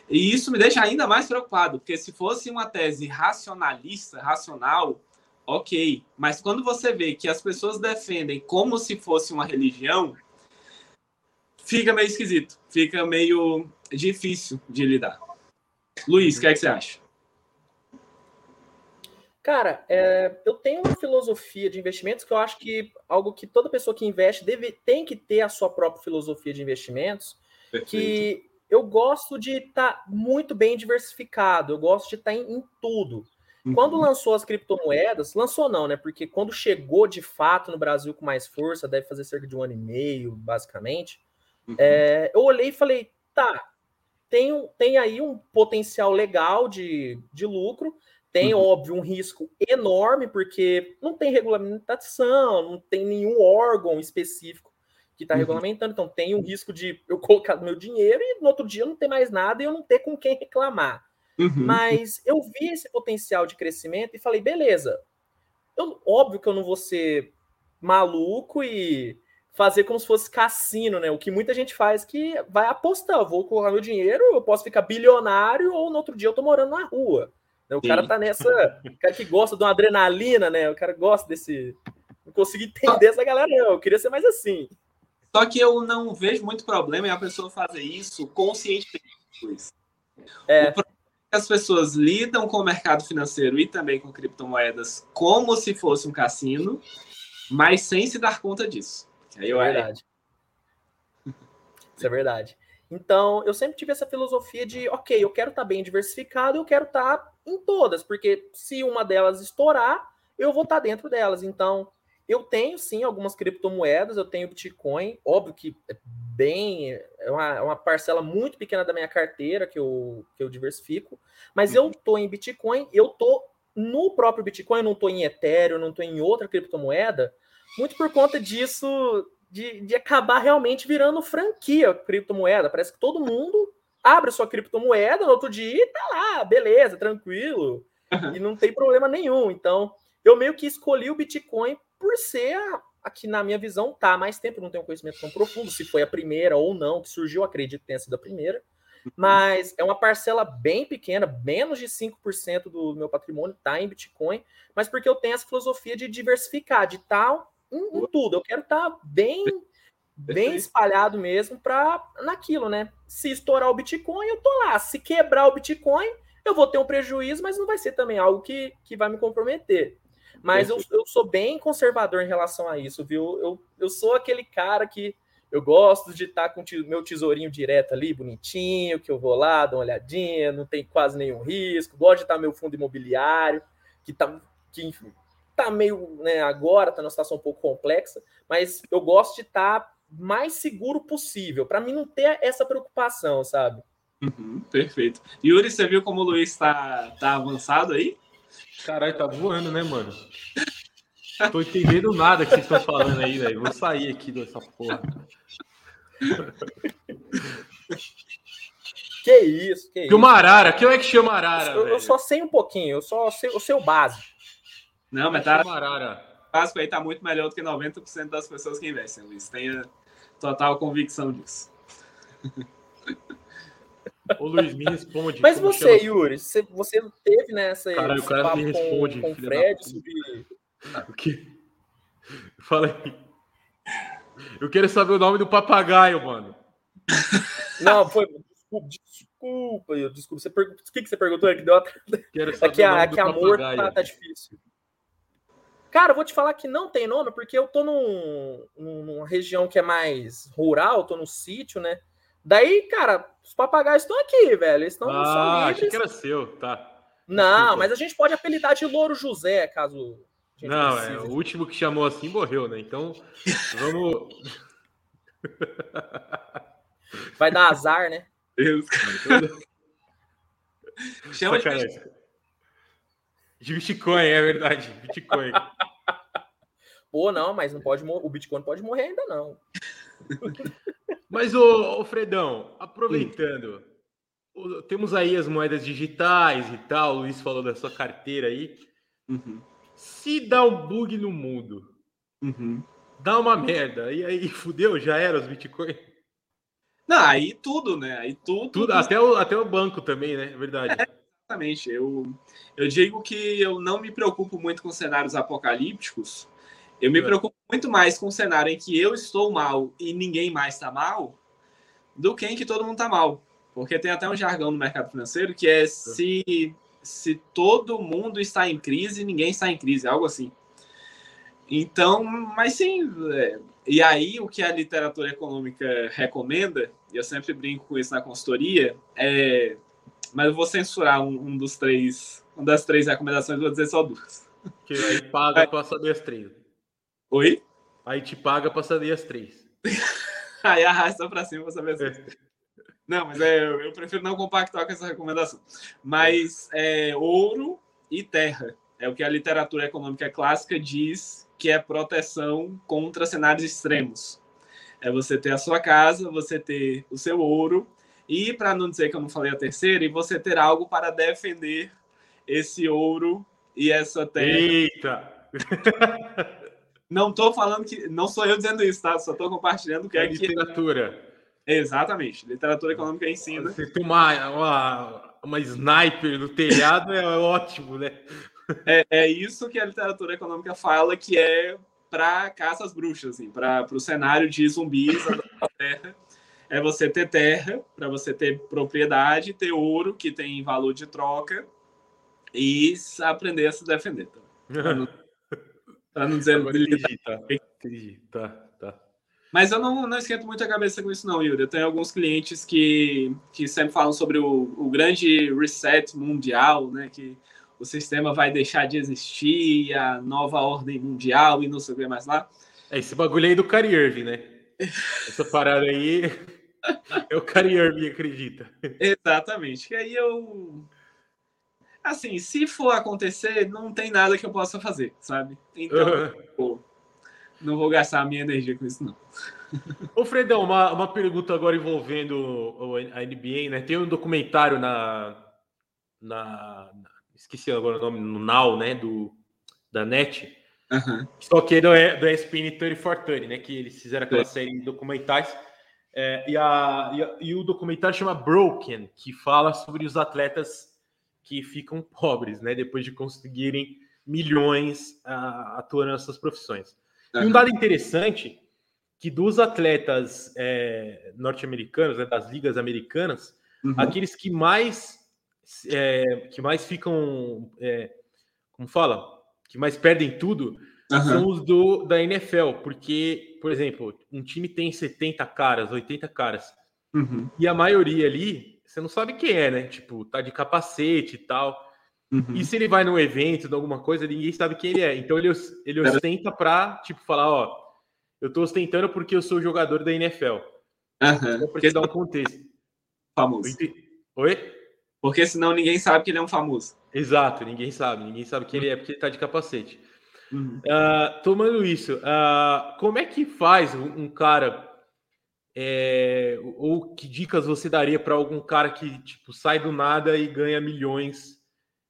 E isso me deixa ainda mais preocupado, porque se fosse uma tese racionalista, racional, ok. Mas quando você vê que as pessoas defendem como se fosse uma religião, fica meio esquisito, fica meio difícil de lidar. Luiz, o que, é que você acha? Cara, é, eu tenho uma filosofia de investimentos que eu acho que algo que toda pessoa que investe deve, tem que ter a sua própria filosofia de investimentos, Perfeito. que eu gosto de estar tá muito bem diversificado, eu gosto de estar tá em, em tudo. Uhum. Quando lançou as criptomoedas, lançou não, né? Porque quando chegou de fato no Brasil com mais força, deve fazer cerca de um ano e meio, basicamente. Uhum. É, eu olhei e falei, tá, tem, tem aí um potencial legal de, de lucro, tem, uhum. óbvio, um risco enorme, porque não tem regulamentação, não tem nenhum órgão específico que está uhum. regulamentando. Então, tem um risco de eu colocar meu dinheiro e no outro dia não ter mais nada e eu não ter com quem reclamar. Uhum. Mas eu vi esse potencial de crescimento e falei, beleza. Eu, óbvio que eu não vou ser maluco e fazer como se fosse cassino, né? O que muita gente faz que vai apostar. Eu vou colocar meu dinheiro, eu posso ficar bilionário ou no outro dia eu tô morando na rua. O Sim. cara tá nessa. O cara que gosta de uma adrenalina, né? O cara gosta desse. Não consigo entender essa galera, não. Eu queria ser mais assim. Só que eu não vejo muito problema em a pessoa fazer isso conscientemente. É. O problema as pessoas lidam com o mercado financeiro e também com criptomoedas como se fosse um cassino, mas sem se dar conta disso. Aí eu é verdade. Isso é verdade. Então, eu sempre tive essa filosofia de, ok, eu quero estar tá bem diversificado, eu quero estar tá em todas, porque se uma delas estourar, eu vou estar tá dentro delas. Então, eu tenho sim algumas criptomoedas, eu tenho Bitcoin, óbvio que é bem, é uma, é uma parcela muito pequena da minha carteira que eu, que eu diversifico, mas eu tô em Bitcoin, eu tô no próprio Bitcoin, eu não tô em Ethereum, não tô em outra criptomoeda, muito por conta disso de, de acabar realmente virando franquia criptomoeda. Parece que todo mundo abre sua criptomoeda no outro dia e tá lá, beleza, tranquilo. E não tem problema nenhum. Então, eu meio que escolhi o Bitcoin por ser aqui na minha visão, tá, mais tempo não tenho um conhecimento tão profundo, se foi a primeira ou não, que surgiu, acredito que tenha sido a primeira. Uhum. Mas é uma parcela bem pequena, menos de 5% do meu patrimônio tá em Bitcoin, mas porque eu tenho essa filosofia de diversificar, de estar tá em, em tudo. Eu quero estar tá bem, bem espalhado mesmo para naquilo, né? Se estourar o Bitcoin, eu tô lá. Se quebrar o Bitcoin, eu vou ter um prejuízo, mas não vai ser também algo que, que vai me comprometer. Mas eu, eu sou bem conservador em relação a isso, viu? Eu, eu sou aquele cara que eu gosto de estar tá com o meu tesourinho direto ali, bonitinho, que eu vou lá, dou uma olhadinha, não tem quase nenhum risco. Gosto de estar tá meu fundo imobiliário, que tá, que enfim, tá meio, né, agora tá numa situação um pouco complexa, mas eu gosto de estar tá mais seguro possível, para mim não ter essa preocupação, sabe? Uhum, perfeito. Yuri, você viu como o Luiz tá, tá avançado aí? Caralho, tá voando, né, mano? Tô entendendo nada que vocês estão falando aí, velho. Vou sair aqui dessa porra. Que isso, que, que isso. o Marara, que é que chama Arara? Eu, eu, só sei um pouquinho, eu só sei, o básico. Não, mas tá. O básico aí tá muito melhor do que 90% das pessoas que investem, Luiz. Tenha total convicção disso. Ô Luiz, me responde. Mas você, chama... Yuri, você, você teve nessa. Caralho, o cara me responde. Com, com o Fred sobre. O que? Fala aí. Eu quero saber o nome do papagaio, mano. Não, foi. Desculpa, desculpa, desculpa. Você perguntou, o que, que você perguntou? É que deu uma... Quero saber é que, a, é que amor tá, tá difícil. Cara, eu vou te falar que não tem nome, porque eu tô num, numa região que é mais rural, tô no sítio, né? Daí, cara, os papagaios estão aqui, velho. Eles estão ah, achei que era seu, tá. Não, mas a gente pode apelidar de Louro José, caso. Não, precise. é, o último que chamou assim morreu, né? Então, vamos. Vai dar azar, né? Deus. Chama de... de Bitcoin, é verdade. Bitcoin. Pô, não, mas não pode o Bitcoin pode morrer ainda não. Mas o Fredão, aproveitando, Sim. temos aí as moedas digitais e tal. O Luiz falou da sua carteira aí. Uhum. Se dá um bug no mundo, uhum. dá uma merda. E aí, fudeu, já era os Bitcoin? Não, aí tudo, né? Aí tudo. tudo até, o, até o banco também, né? É verdade. É, exatamente. Eu, eu digo que eu não me preocupo muito com cenários apocalípticos. Eu me é. preocupo muito mais com o cenário em que eu estou mal e ninguém mais está mal do que em que todo mundo está mal. Porque tem até um jargão no mercado financeiro que é se, se todo mundo está em crise, ninguém está em crise, algo assim. Então, mas sim, é, e aí o que a literatura econômica recomenda, e eu sempre brinco com isso na consultoria, é, mas eu vou censurar um, um dos três, uma das três recomendações, vou dizer só duas. Que aí paga para saber as três. Oi? Aí te paga para saber as três. aí arrasta para cima para saber as três. É. Não, mas é, eu prefiro não compactar com essa recomendação. Mas é, ouro e terra é o que a literatura econômica clássica diz que é proteção contra cenários extremos. É você ter a sua casa, você ter o seu ouro e, para não dizer que eu não falei a terceira, e você ter algo para defender esse ouro e essa terra. Eita! Não estou falando que. Não sou eu dizendo isso, tá? Só estou compartilhando o que é, é literatura. Que... Exatamente. Literatura econômica ensina. Você tem uma, uma, uma sniper no telhado é ótimo, né? É, é isso que a literatura econômica fala que é para caça às bruxas, assim, para o cenário de zumbis da terra. É você ter terra, para você ter propriedade, ter ouro, que tem valor de troca, e aprender a se defender. Para não, não dizer. Agora entendi, tá. Entendi, tá. Mas eu não, não esquento muito a cabeça com isso, não, Yuri. Eu tenho alguns clientes que, que sempre falam sobre o, o grande reset mundial, né? Que o sistema vai deixar de existir, a nova ordem mundial e não sei o que mais lá. É esse bagulho aí do Kyrie Irving, né? Essa parada aí é o Kyrie Irving, acredita. Exatamente. Que aí eu. Assim, se for acontecer, não tem nada que eu possa fazer, sabe? Então, uhum. pô, não vou gastar a minha energia com isso, não. Ô, Fredão, uma, uma pergunta agora envolvendo a NBA, né? Tem um documentário na, na, esqueci agora o nome, no Now, né? Do, da NET. Uhum. Só que é do ESPN 3430, né? Que eles fizeram aquela é. série de documentais. É, e, a, e, a, e, o documentário chama Broken, que fala sobre os atletas que ficam pobres, né? Depois de conseguirem milhões uh, atuando nessas profissões. Uhum. E um dado interessante que dos atletas é, norte-americanos, né, das ligas americanas, uhum. aqueles que mais é, que mais ficam, é, como fala, que mais perdem tudo, uhum. são os do da NFL, porque, por exemplo, um time tem 70 caras, 80 caras, uhum. e a maioria ali, você não sabe quem é, né? Tipo, tá de capacete e tal. Uhum. E se ele vai num evento, de alguma coisa, ninguém sabe quem ele é. Então ele, ele ostenta pra, tipo, falar, ó, eu tô ostentando porque eu sou jogador da NFL. Uhum. Porque dá um contexto. Famoso. Oi? Porque senão ninguém sabe que ele é um famoso. Exato, ninguém sabe. Ninguém sabe quem ele é porque ele tá de capacete. Uhum. Uh, tomando isso, uh, como é que faz um cara... É, ou que dicas você daria para algum cara que tipo sai do nada e ganha milhões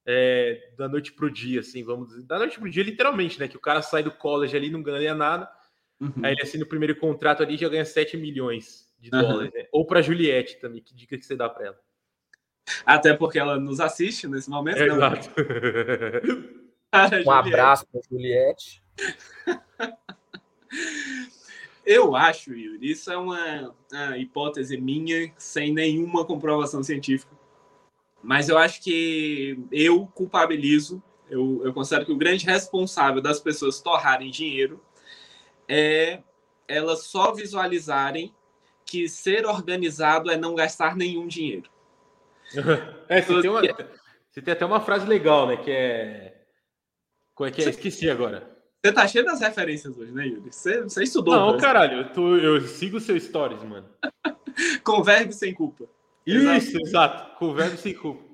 é, da noite pro dia, assim, vamos dizer. Da noite pro dia, literalmente, né? Que o cara sai do college ali, não ganha nada. Uhum. Aí ele assina o primeiro contrato ali e já ganha 7 milhões de uhum. dólares. Né? Ou para Juliette também, que dica que você dá para ela? Até porque ela nos assiste nesse momento. É, exato. um abraço para Juliette. Eu acho, Yuri, isso é uma, uma hipótese minha, sem nenhuma comprovação científica mas eu acho que eu culpabilizo, eu, eu considero que o grande responsável das pessoas torrarem dinheiro é elas só visualizarem que ser organizado é não gastar nenhum dinheiro. É, você, tem uma, você tem até uma frase legal, né? Que é. Como é que é? Esqueci agora. Você tá cheio das referências hoje, né, Yuri? Você, você estudou. Não, caralho, eu, tô, eu sigo o seu stories, mano. Com verbo sem culpa. Isso, exato. Com verbo sem culpa.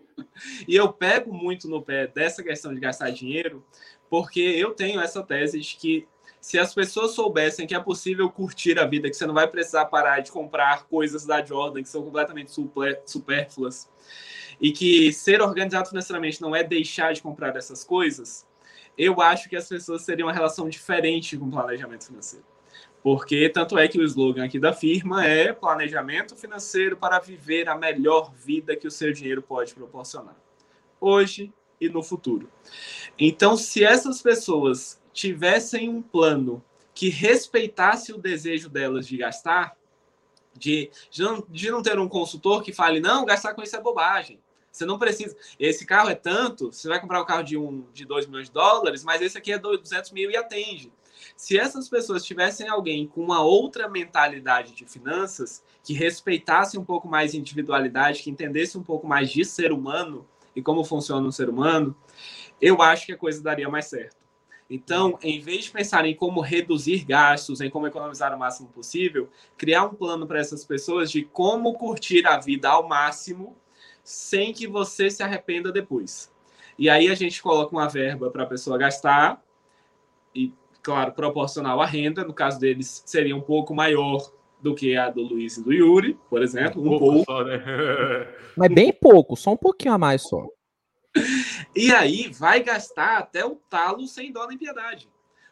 E eu pego muito no pé dessa questão de gastar dinheiro, porque eu tenho essa tese de que se as pessoas soubessem que é possível curtir a vida, que você não vai precisar parar de comprar coisas da Jordan que são completamente supérfluas, e que ser organizado financeiramente não é deixar de comprar essas coisas, eu acho que as pessoas teriam uma relação diferente com o planejamento financeiro. Porque tanto é que o slogan aqui da firma é planejamento financeiro para viver a melhor vida que o seu dinheiro pode proporcionar. Hoje e no futuro. Então, se essas pessoas tivessem um plano que respeitasse o desejo delas de gastar, de, de, não, de não ter um consultor que fale, não, gastar com isso é bobagem. Você não precisa. Esse carro é tanto, você vai comprar um carro de, um, de 2 milhões de dólares, mas esse aqui é 200 mil e atende. Se essas pessoas tivessem alguém com uma outra mentalidade de finanças, que respeitasse um pouco mais individualidade, que entendesse um pouco mais de ser humano e como funciona um ser humano, eu acho que a coisa daria mais certo. Então, em vez de pensar em como reduzir gastos, em como economizar o máximo possível, criar um plano para essas pessoas de como curtir a vida ao máximo sem que você se arrependa depois. E aí a gente coloca uma verba para a pessoa gastar e, claro, proporcional à renda. No caso deles, seria um pouco maior do que a do Luiz e do Yuri, por exemplo. Um, um pouco. Só, né? Mas bem pouco, só um pouquinho a mais só. E aí vai gastar até o talo sem dó nem piedade.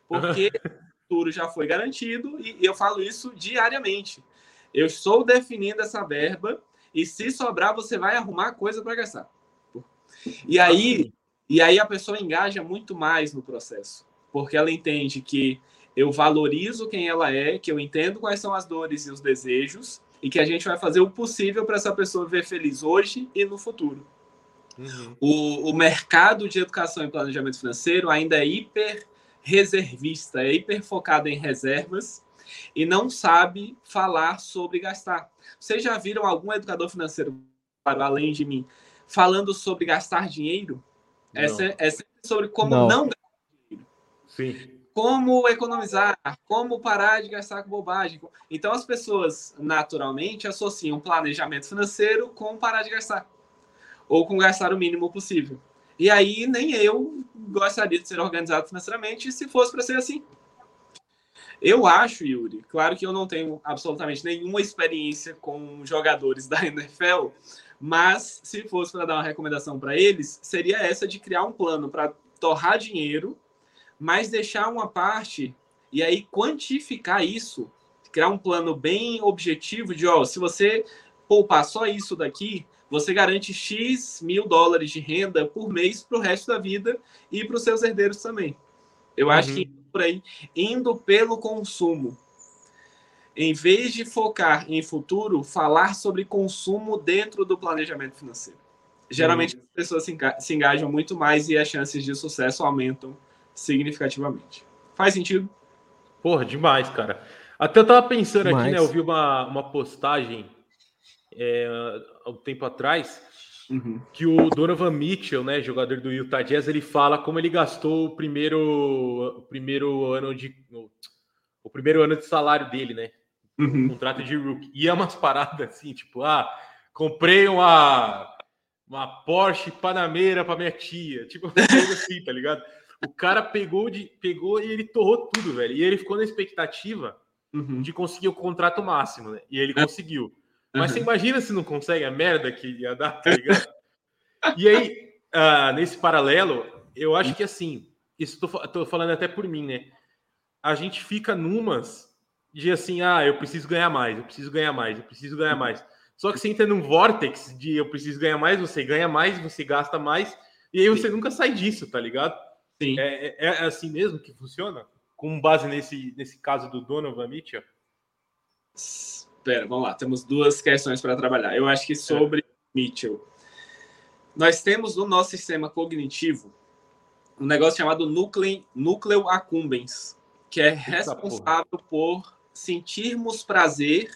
Porque o futuro já foi garantido e eu falo isso diariamente. Eu estou definindo essa verba e se sobrar você vai arrumar coisa para gastar. E aí, e aí a pessoa engaja muito mais no processo, porque ela entende que eu valorizo quem ela é, que eu entendo quais são as dores e os desejos e que a gente vai fazer o possível para essa pessoa viver feliz hoje e no futuro. Uhum. O, o mercado de educação e planejamento financeiro ainda é hiper reservista, é hiper focado em reservas e não sabe falar sobre gastar. Vocês já viram algum educador financeiro, além de mim, falando sobre gastar dinheiro? É, é sobre como não, não gastar dinheiro. Sim. Como economizar, como parar de gastar com bobagem. Então, as pessoas naturalmente associam planejamento financeiro com parar de gastar ou com gastar o mínimo possível. E aí nem eu gostaria de ser organizado financeiramente se fosse para ser assim. Eu acho, Yuri, claro que eu não tenho absolutamente nenhuma experiência com jogadores da NFL, mas se fosse para dar uma recomendação para eles, seria essa de criar um plano para torrar dinheiro, mas deixar uma parte e aí quantificar isso, criar um plano bem objetivo de, ó, se você poupar só isso daqui, você garante X mil dólares de renda por mês para o resto da vida e para os seus herdeiros também. Eu uhum. acho que por aí, indo pelo consumo, em vez de focar em futuro, falar sobre consumo dentro do planejamento financeiro. Geralmente uhum. as pessoas se engajam muito mais e as chances de sucesso aumentam significativamente. Faz sentido? Porra, demais, cara. Até eu tava pensando demais. aqui, né? Eu vi uma, uma postagem é, há um tempo atrás, uhum. que o Donovan Mitchell, né, jogador do Utah Jazz, ele fala como ele gastou o primeiro, o primeiro ano de o primeiro ano de salário dele, né? Uhum. contrato de rookie. E é umas paradas assim, tipo, ah, comprei uma uma Porsche Panamera para minha tia, tipo, assim, tá ligado? O cara pegou de pegou e ele torrou tudo, velho. E ele ficou na expectativa uhum. de conseguir o contrato máximo, né? E ele é. conseguiu. Mas uhum. você imagina se não consegue a merda que ia dar, tá ligado? e aí, uh, nesse paralelo, eu acho que assim, isso tô, tô falando até por mim, né? A gente fica numas de assim, ah, eu preciso ganhar mais, eu preciso ganhar mais, eu preciso ganhar mais. Só que você entra num vortex de eu preciso ganhar mais, você ganha mais, você gasta mais, e aí você nunca sai disso, tá ligado? Sim. É, é, é assim mesmo que funciona? Com base nesse, nesse caso do Donovan Mitchell? Pera, vamos lá. Temos duas questões para trabalhar. Eu acho que sobre é. Mitchell. Nós temos no nosso sistema cognitivo um negócio chamado núcleo, núcleo accumbens, que é responsável por sentirmos prazer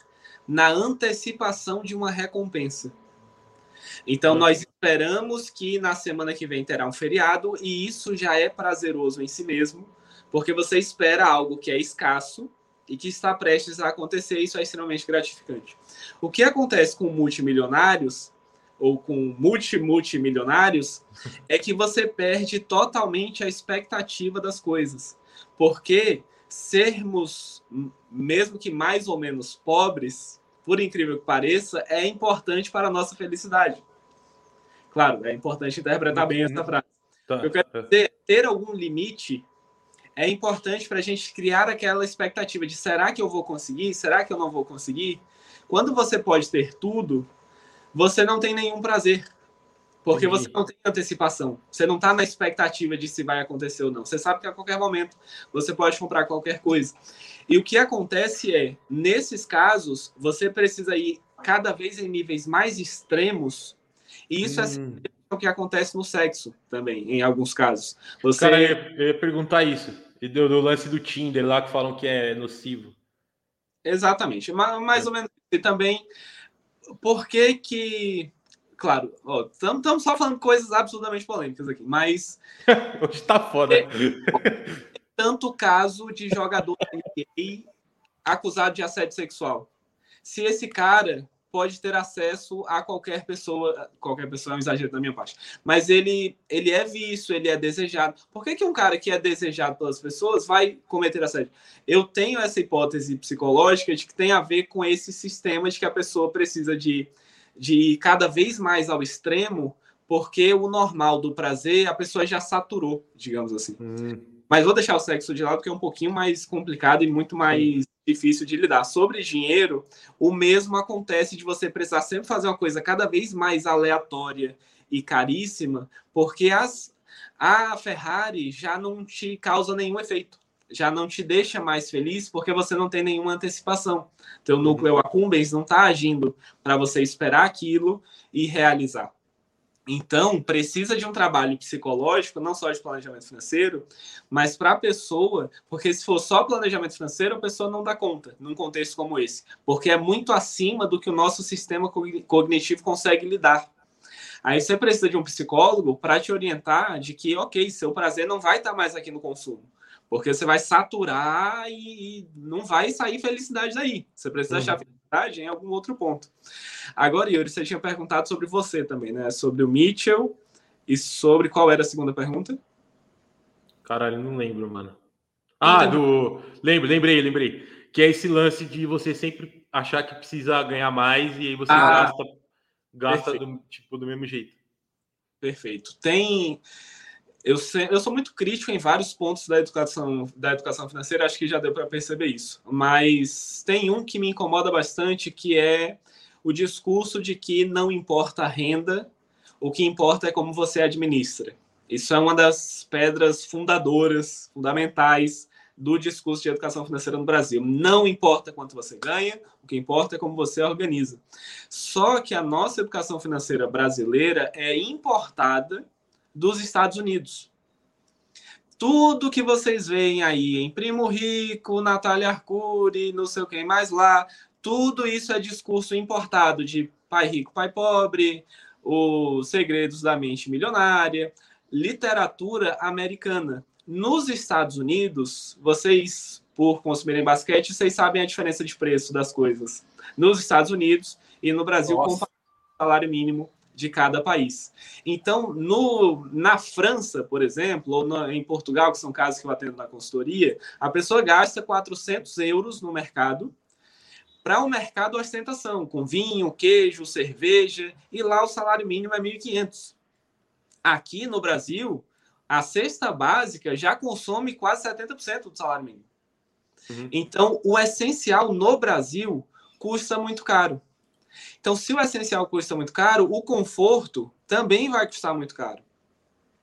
na antecipação de uma recompensa. Então, hum. nós esperamos que na semana que vem terá um feriado, e isso já é prazeroso em si mesmo, porque você espera algo que é escasso e que está prestes a acontecer, isso é extremamente gratificante. O que acontece com multimilionários ou com multi-multimilionários é que você perde totalmente a expectativa das coisas. Porque sermos, mesmo que mais ou menos pobres, por incrível que pareça, é importante para a nossa felicidade. Claro, é importante interpretar bem essa frase. Tá. Eu quero dizer, ter algum limite é importante para a gente criar aquela expectativa de será que eu vou conseguir? Será que eu não vou conseguir? Quando você pode ter tudo, você não tem nenhum prazer. Porque Entendi. você não tem antecipação. Você não está na expectativa de se vai acontecer ou não. Você sabe que a qualquer momento você pode comprar qualquer coisa. E o que acontece é, nesses casos, você precisa ir cada vez em níveis mais extremos. E isso é hum. é o que acontece no sexo também, em alguns casos. Você... Cara, eu ia, eu ia perguntar isso. E do, do, lance do Tinder lá que falam que é nocivo. Exatamente. Mais, mais é. ou menos. E também, por que que claro, estamos só falando coisas absolutamente polêmicas aqui, mas. Hoje tá foda. É, tanto caso de jogador gay acusado de assédio sexual. Se esse cara pode ter acesso a qualquer pessoa, qualquer pessoa é um exagero da minha parte, mas ele, ele é visto, ele é desejado. Por que, que um cara que é desejado pelas pessoas vai cometer assédio? Eu tenho essa hipótese psicológica de que tem a ver com esse sistema de que a pessoa precisa de de ir cada vez mais ao extremo, porque o normal do prazer a pessoa já saturou, digamos assim. Hum. Mas vou deixar o sexo de lado porque é um pouquinho mais complicado e muito mais difícil de lidar. Sobre dinheiro, o mesmo acontece de você precisar sempre fazer uma coisa cada vez mais aleatória e caríssima, porque as, a Ferrari já não te causa nenhum efeito já não te deixa mais feliz porque você não tem nenhuma antecipação. Teu núcleo accumbens não está agindo para você esperar aquilo e realizar. Então, precisa de um trabalho psicológico, não só de planejamento financeiro, mas para a pessoa, porque se for só planejamento financeiro, a pessoa não dá conta num contexto como esse, porque é muito acima do que o nosso sistema cognitivo consegue lidar. Aí você precisa de um psicólogo para te orientar de que, ok, seu prazer não vai estar tá mais aqui no consumo. Porque você vai saturar e, não vai sair felicidade daí. Você precisa uhum. achar felicidade em algum outro ponto. Agora, Yuri, você tinha perguntado sobre você também, né? Sobre o Mitchell e sobre qual era a segunda pergunta? Caralho, não lembro, mano. Ah, do. Lembro, lembrei, lembrei. Que é esse lance de você sempre achar que precisa ganhar mais e aí você ah, gasta, gasta do, tipo, do mesmo jeito. Perfeito. Tem eu, eu sou muito crítico em vários pontos da educação, da educação financeira, acho que já deu para perceber isso. Mas tem um que me incomoda bastante, que é o discurso de que não importa a renda, o que importa é como você administra. Isso é uma das pedras fundadoras, fundamentais do discurso de educação financeira no Brasil. Não importa quanto você ganha, o que importa é como você organiza. Só que a nossa educação financeira brasileira é importada dos Estados Unidos. Tudo que vocês veem aí em Primo Rico, Natália Arcuri, não sei o que mais lá, tudo isso é discurso importado de pai rico, pai pobre, os segredos da mente milionária, literatura americana. Nos Estados Unidos, vocês, por consumirem basquete, vocês sabem a diferença de preço das coisas. Nos Estados Unidos e no Brasil, com o salário mínimo de cada país. Então, no, na França, por exemplo, ou em Portugal, que são casos que eu atendo na consultoria, a pessoa gasta 400 euros no mercado para o um mercado ostentação, com vinho, queijo, cerveja, e lá o salário mínimo é 1.500. Aqui no Brasil, a cesta básica já consome quase 70% do salário mínimo. Uhum. Então, o essencial no Brasil custa muito caro. Então, se o essencial custa muito caro, o conforto também vai custar muito caro.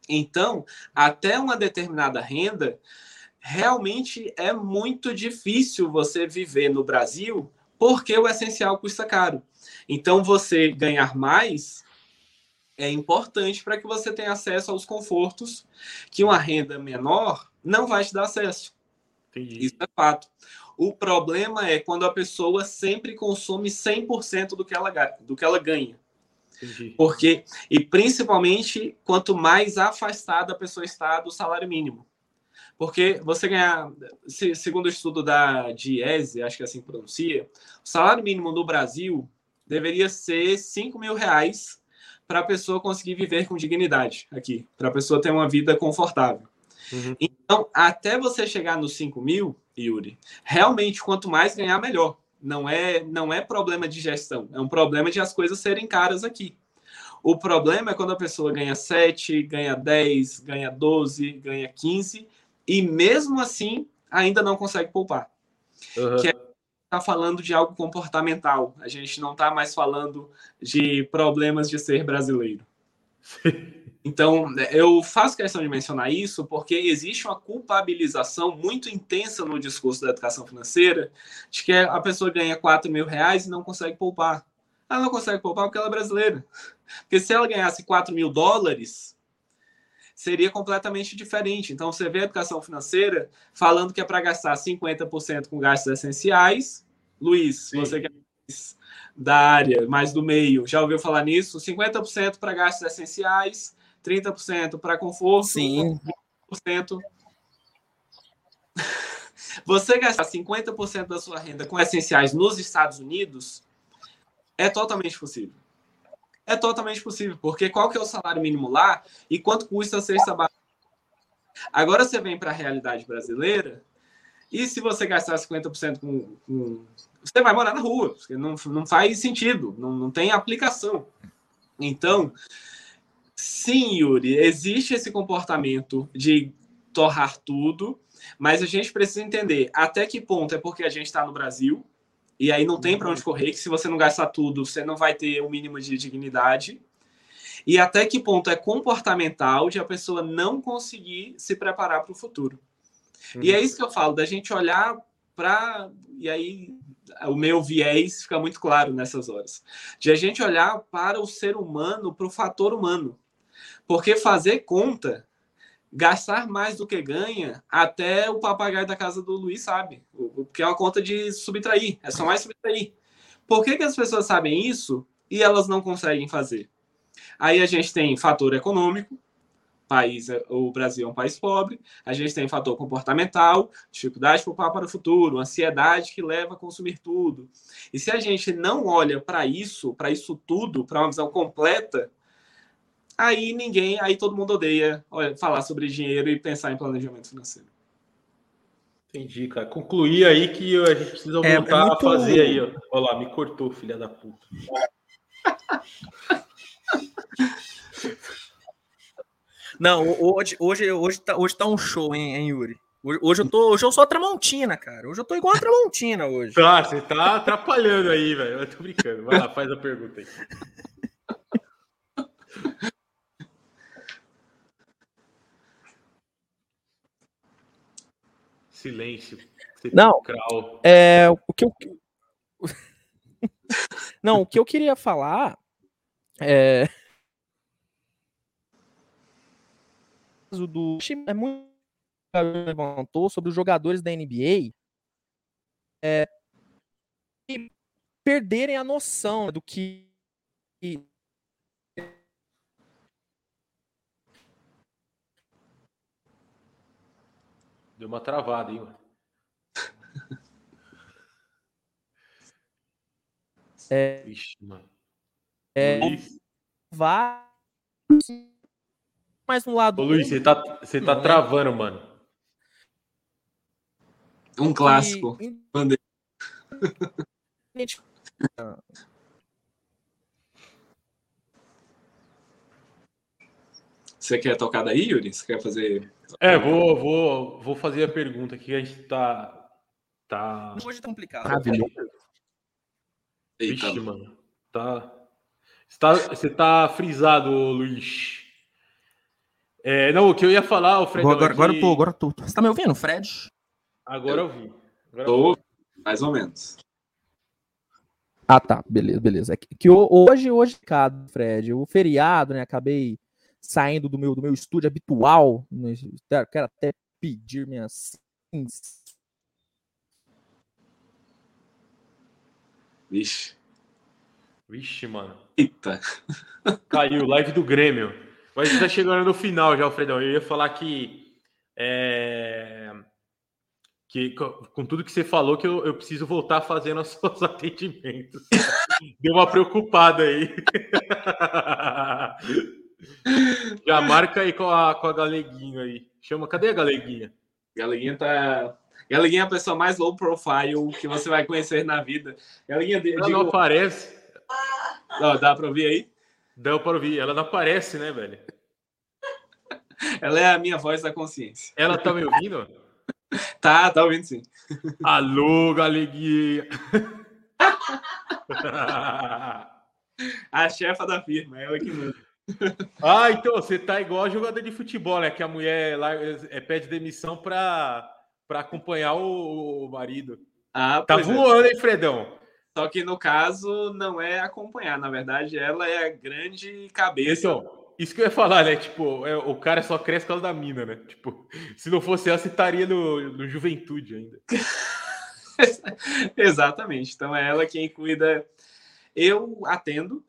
Então, até uma determinada renda, realmente é muito difícil você viver no Brasil porque o essencial custa caro. Então, você ganhar mais é importante para que você tenha acesso aos confortos que uma renda menor não vai te dar acesso. Entendi. Isso é fato. O problema é quando a pessoa sempre consome 100% do que ela, do que ela ganha. Entendi. Porque, e principalmente, quanto mais afastada a pessoa está do salário mínimo. Porque você ganhar, segundo o estudo da Diese, acho que é assim que pronuncia, o salário mínimo no Brasil deveria ser 5 mil reais para a pessoa conseguir viver com dignidade aqui, para a pessoa ter uma vida confortável. Uhum. Então, até você chegar nos 5 mil, Yuri, realmente, quanto mais ganhar, melhor. Não é, não é problema de gestão, é um problema de as coisas serem caras aqui. O problema é quando a pessoa ganha 7, ganha 10, ganha 12, ganha 15 e mesmo assim ainda não consegue poupar. Uhum. Que está falando de algo comportamental. A gente não está mais falando de problemas de ser brasileiro. Então, eu faço questão de mencionar isso porque existe uma culpabilização muito intensa no discurso da educação financeira de que a pessoa ganha 4 mil reais e não consegue poupar. Ela não consegue poupar porque ela é brasileira. Porque se ela ganhasse 4 mil dólares, seria completamente diferente. Então, você vê a educação financeira falando que é para gastar 50% com gastos essenciais. Luiz, Sim. você que é da área, mais do meio, já ouviu falar nisso? 50% para gastos essenciais, 30% para conforto, Sim. 20%. Você gastar 50% da sua renda com essenciais nos Estados Unidos é totalmente possível. É totalmente possível, porque qual que é o salário mínimo lá e quanto custa a cesta básica? Agora você vem para a realidade brasileira e se você gastar 50% com, com, Você vai morar na rua, porque não, não faz sentido, não, não tem aplicação. Então, sim, Yuri, existe esse comportamento de torrar tudo, mas a gente precisa entender até que ponto é porque a gente está no Brasil e aí não tem para onde correr, que se você não gastar tudo, você não vai ter o um mínimo de dignidade. E até que ponto é comportamental de a pessoa não conseguir se preparar para o futuro. Uhum. E é isso que eu falo, da gente olhar para. E aí o meu viés fica muito claro nessas horas. De a gente olhar para o ser humano, para o fator humano. Porque fazer conta gastar mais do que ganha, até o papagaio da casa do Luiz sabe, porque é uma conta de subtrair, é só mais subtrair. Por que, que as pessoas sabem isso e elas não conseguem fazer? Aí a gente tem fator econômico, país, o Brasil é um país pobre, a gente tem fator comportamental, dificuldade de poupar para o futuro, ansiedade que leva a consumir tudo. E se a gente não olha para isso, para isso tudo, para uma visão completa, aí ninguém, aí todo mundo odeia olha, falar sobre dinheiro e pensar em planejamento financeiro. Entendi, cara. Concluí aí que a gente precisa voltar é, é muito... a fazer aí, ó. Olha lá, me cortou, filha da puta. Não, hoje, hoje, hoje, tá, hoje tá um show, hein, hein Yuri? Hoje eu, tô, hoje eu sou a Tramontina, cara. Hoje eu tô igual a Tramontina hoje. Tá, você tá atrapalhando aí, velho. Eu tô brincando. Vai lá, faz a pergunta aí. Silêncio. Não, é, o que eu... Não, o que eu queria falar é do é muito levantou sobre os jogadores da NBA é, perderem a noção do que Deu uma travada, hein? É, Vixe, mano. É, vai mais um lado. Ô, Luiz, você tá, você tá travando, mano. Um clássico. E... Você quer tocar daí, Yuri? Você quer fazer é, vou, vou, vou fazer a pergunta aqui. A gente tá. tá... Hoje tá complicado. Maravilhoso. Vixe, mano. Tá. Você tá, você tá frisado, Luiz. É, não, o que eu ia falar, o Fred. Agora, agora, eu tô, agora eu tô. Você tá me ouvindo, Fred? Agora eu vi. Agora tô, mais ou menos. Ah, tá. Beleza, beleza. É que, que hoje, hoje, Fred, o feriado, né? Acabei saindo do meu, do meu estúdio habitual. Né, quero até pedir minhas. Vixe. Vixe, mano. Eita. Caiu, live do Grêmio. Mas está chegando no final já, Alfredão. Eu ia falar que. É... Que com tudo que você falou, que eu, eu preciso voltar fazendo os seus atendimentos. Deu uma preocupada aí. Já marca aí com a, com a Galeguinho aí. Chama, cadê a Galeguinha? Galeguinha tá. Galeguinha é a pessoa mais low profile que você vai conhecer na vida. Galeguinha, ela digo... não aparece. Não, dá pra ouvir aí? Dá pra ouvir. Ela não aparece, né, velho? Ela é a minha voz da consciência. Ela tá me ouvindo? Tá, tá ouvindo sim. Alô, galeguinha! a chefa da firma, ela que manda. Ah, então você tá igual a jogador de futebol, né? Que a mulher lá é, pede demissão para acompanhar o, o marido. Ah, tá voando, é. hein, Fredão? Só que no caso não é acompanhar, na verdade ela é a grande cabeça. Então, isso que eu ia falar, né? Tipo, é, o cara só cresce por causa da mina, né? Tipo, se não fosse ela, você estaria no, no Juventude ainda. Exatamente. Então é ela quem cuida. Eu atendo,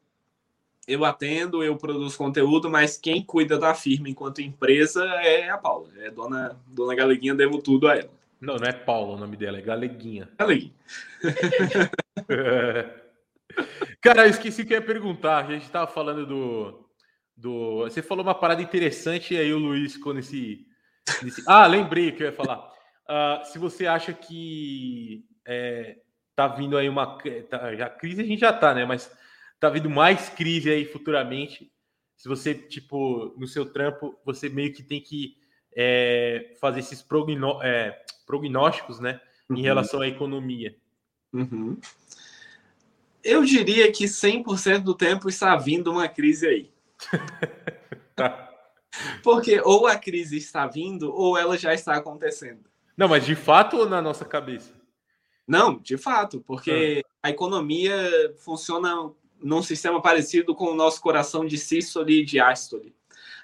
eu atendo, eu produzo conteúdo, mas quem cuida da firma enquanto empresa é a Paula. É dona, dona Galeguinha, devo tudo a ela. Não, não é Paula o nome dela, é Galeguinha. Galeguinha. Cara, eu esqueci que eu ia perguntar. A gente estava falando do, do. Você falou uma parada interessante e aí o Luiz ficou nesse. nesse... Ah, lembrei que eu ia falar. Uh, se você acha que é, tá vindo aí uma. Tá, já crise a gente já tá, né? Mas tá vindo mais crise aí futuramente. Se você, tipo, no seu trampo, você meio que tem que é, fazer esses progno, é, prognósticos, né? Em uhum. relação à economia. Uhum. Eu diria que 100% do tempo está vindo uma crise aí. tá. Porque ou a crise está vindo ou ela já está acontecendo. Não, mas de fato ou na nossa cabeça? Não, de fato, porque ah. a economia funciona num sistema parecido com o nosso coração de sístole e de ástole.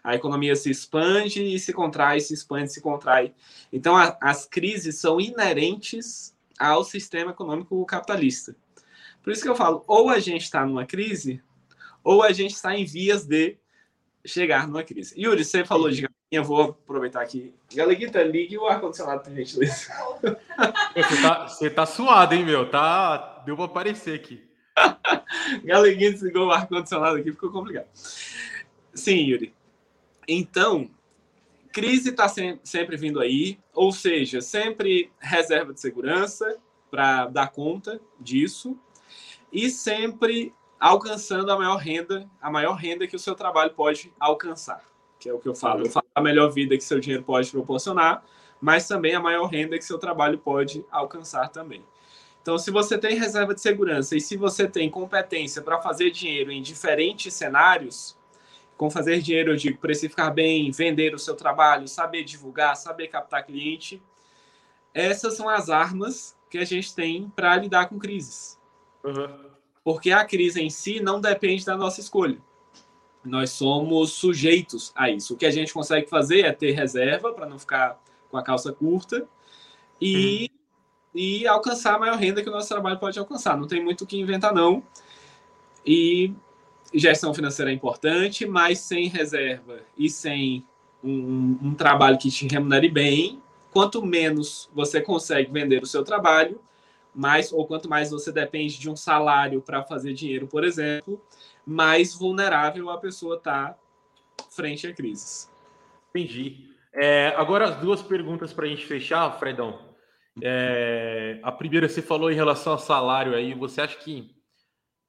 A economia se expande e se contrai, se expande se contrai. Então, a, as crises são inerentes ao sistema econômico capitalista. Por isso que eu falo, ou a gente está numa crise, ou a gente está em vias de chegar numa crise. Yuri, você falou de galeguinha, vou aproveitar aqui. Galeguita, ligue o ar-condicionado, por gentileza. Você tá, você tá suado, hein, meu? Tá... Deu para aparecer aqui. Galeguinha desligou o ar-condicionado aqui, ficou complicado. Sim, Yuri. Então, crise está sempre vindo aí, ou seja, sempre reserva de segurança para dar conta disso e sempre alcançando a maior renda, a maior renda que o seu trabalho pode alcançar, que é o que eu falo. Eu falo a melhor vida que seu dinheiro pode proporcionar, mas também a maior renda que seu trabalho pode alcançar também. Então, se você tem reserva de segurança e se você tem competência para fazer dinheiro em diferentes cenários, com fazer dinheiro eu digo precificar bem, vender o seu trabalho, saber divulgar, saber captar cliente, essas são as armas que a gente tem para lidar com crises. Uhum porque a crise em si não depende da nossa escolha. Nós somos sujeitos a isso. O que a gente consegue fazer é ter reserva para não ficar com a calça curta e, hum. E alcançar a maior renda que o nosso trabalho pode alcançar. Não tem muito o que inventar, não. E gestão financeira é importante, mas sem reserva e sem um, um trabalho que te remunere bem, quanto menos você consegue vender o seu trabalho, mais ou quanto mais você depende de um salário para fazer dinheiro, por exemplo, mais vulnerável a pessoa está frente a crises. Entendi. É, agora as duas perguntas para a gente fechar, Fredão. É, a primeira você falou em relação ao salário aí. Você acha que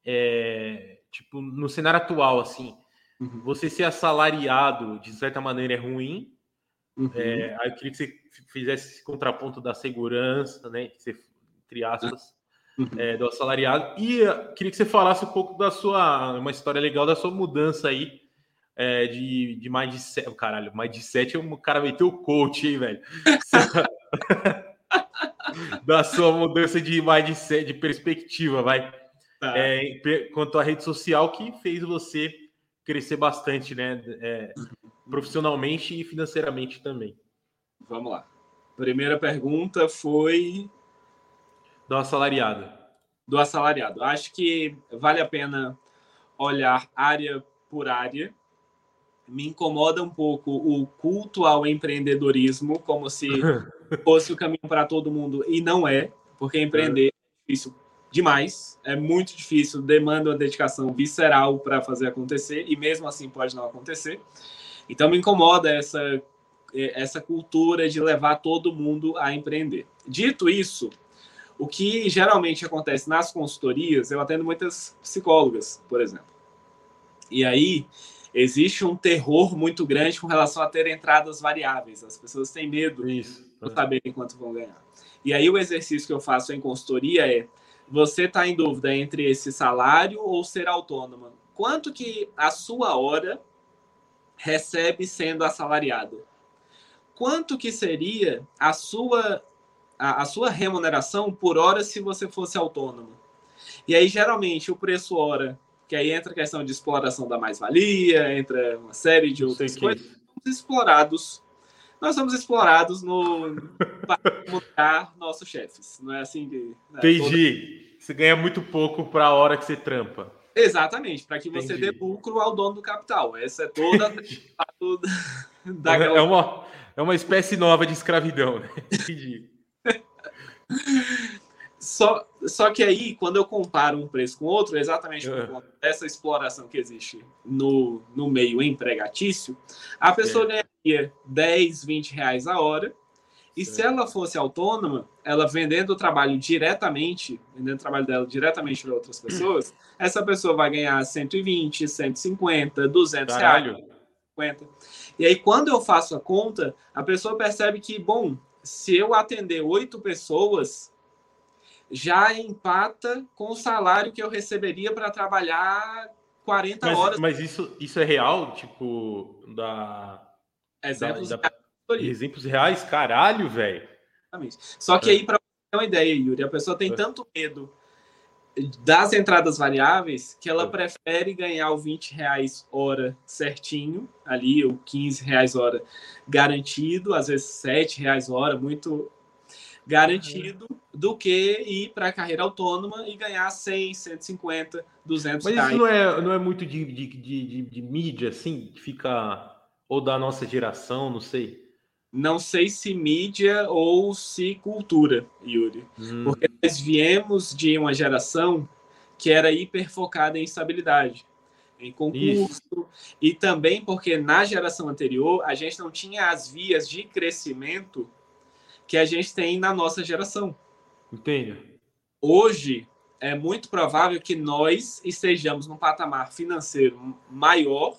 é, tipo no cenário atual assim, uhum. você ser assalariado de certa maneira é ruim? Uhum. É, aí eu queria que você fizesse esse contraponto da segurança, né? Que você entre aspas, uhum. é, do assalariado. E uh, queria que você falasse um pouco da sua, uma história legal da sua mudança aí é, de, de mais de sete. Caralho, mais de sete, o cara meteu o coach, hein, velho? da sua mudança de sete, de perspectiva, vai. Tá. É, quanto à rede social que fez você crescer bastante, né? É, profissionalmente e financeiramente também. Vamos lá. Primeira pergunta foi do assalariado. Do assalariado. Acho que vale a pena olhar área por área. Me incomoda um pouco o culto ao empreendedorismo, como se fosse o caminho para todo mundo, e não é, porque empreender é difícil demais, é muito difícil, demanda uma dedicação visceral para fazer acontecer, e mesmo assim pode não acontecer. Então me incomoda essa, essa cultura de levar todo mundo a empreender. Dito isso, o que geralmente acontece nas consultorias, eu atendo muitas psicólogas, por exemplo. E aí, existe um terror muito grande com relação a ter entradas variáveis. As pessoas têm medo Isso. de saberem quanto vão ganhar. E aí o exercício que eu faço em consultoria é: você está em dúvida entre esse salário ou ser autônoma? Quanto que a sua hora recebe sendo assalariado? Quanto que seria a sua a, a sua remuneração por hora se você fosse autônomo? E aí geralmente o preço hora que aí entra a questão de exploração da mais-valia, entra uma série de outras coisas, somos explorados. Nós somos explorados no para mudar nossos chefes. Não é assim que. Né, Entendi. Toda... Você ganha muito pouco para a hora que você trampa. Exatamente, para que você Entendi. dê lucro ao dono do capital. Essa é toda da é, uma é uma espécie nova de escravidão, né? Entendi. Só, só que aí, quando eu comparo um preço com outro, exatamente por conta dessa exploração que existe no, no meio empregatício, a pessoa é. ganharia 10, 20 reais a hora. E se ela fosse autônoma, ela vendendo o trabalho diretamente, vendendo o trabalho dela diretamente para outras pessoas, essa pessoa vai ganhar 120, 150, 200 Caralho. reais. 50. E aí, quando eu faço a conta, a pessoa percebe que, bom, se eu atender oito pessoas, já empata com o salário que eu receberia para trabalhar 40 mas, horas. Mas isso, isso é real? Tipo, da. Exemplos, da, da... Exemplos reais? Caralho, velho. Só que é. aí, para ter uma ideia, Yuri, a pessoa tem é. tanto medo das entradas variáveis que ela é. prefere ganhar o 20 reais hora certinho, ali, o 15 reais hora garantido, às vezes 7 reais hora, muito garantido do que ir para a carreira autônoma e ganhar 100, 150, 200 Mas isso não é, não é muito de, de, de, de, mídia, assim, que fica... Ou da nossa geração, não sei. Não sei se mídia ou se cultura, Yuri. Hum. Porque nós viemos de uma geração que era hiper focada em estabilidade em concurso, Isso. e também porque na geração anterior a gente não tinha as vias de crescimento que a gente tem na nossa geração. Entendo. Hoje é muito provável que nós estejamos num patamar financeiro maior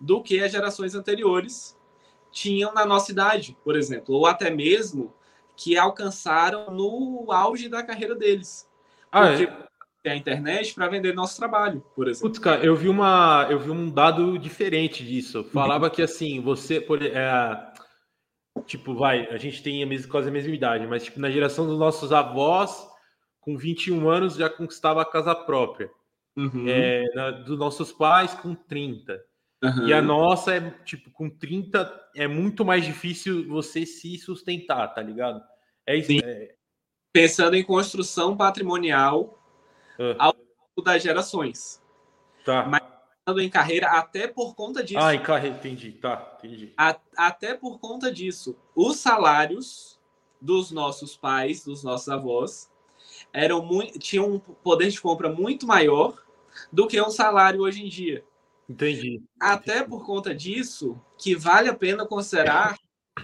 do que as gerações anteriores tinham na nossa idade, por exemplo, ou até mesmo que alcançaram no auge da carreira deles. Ah, Porque é? a internet para vender nosso trabalho, por exemplo. Putz, cara, eu vi uma, eu vi um dado diferente disso. Falava que assim, você, por, é, tipo, vai, a gente tem a mesma, quase a mesma idade, mas tipo, na geração dos nossos avós, com 21 anos já conquistava a casa própria. Uhum. É, na, dos nossos pais com 30. Uhum. E a nossa é, tipo, com 30 é muito mais difícil você se sustentar, tá ligado? É isso. É... Pensando em construção patrimonial uhum. ao longo das gerações. Tá. Mas em carreira até por conta disso. Ah, em carreira, entendi, tá, entendi. A, até por conta disso. Os salários dos nossos pais, dos nossos avós, eram muito, tinham um poder de compra muito maior do que um salário hoje em dia. Entendi. Até por conta disso, que vale a pena considerar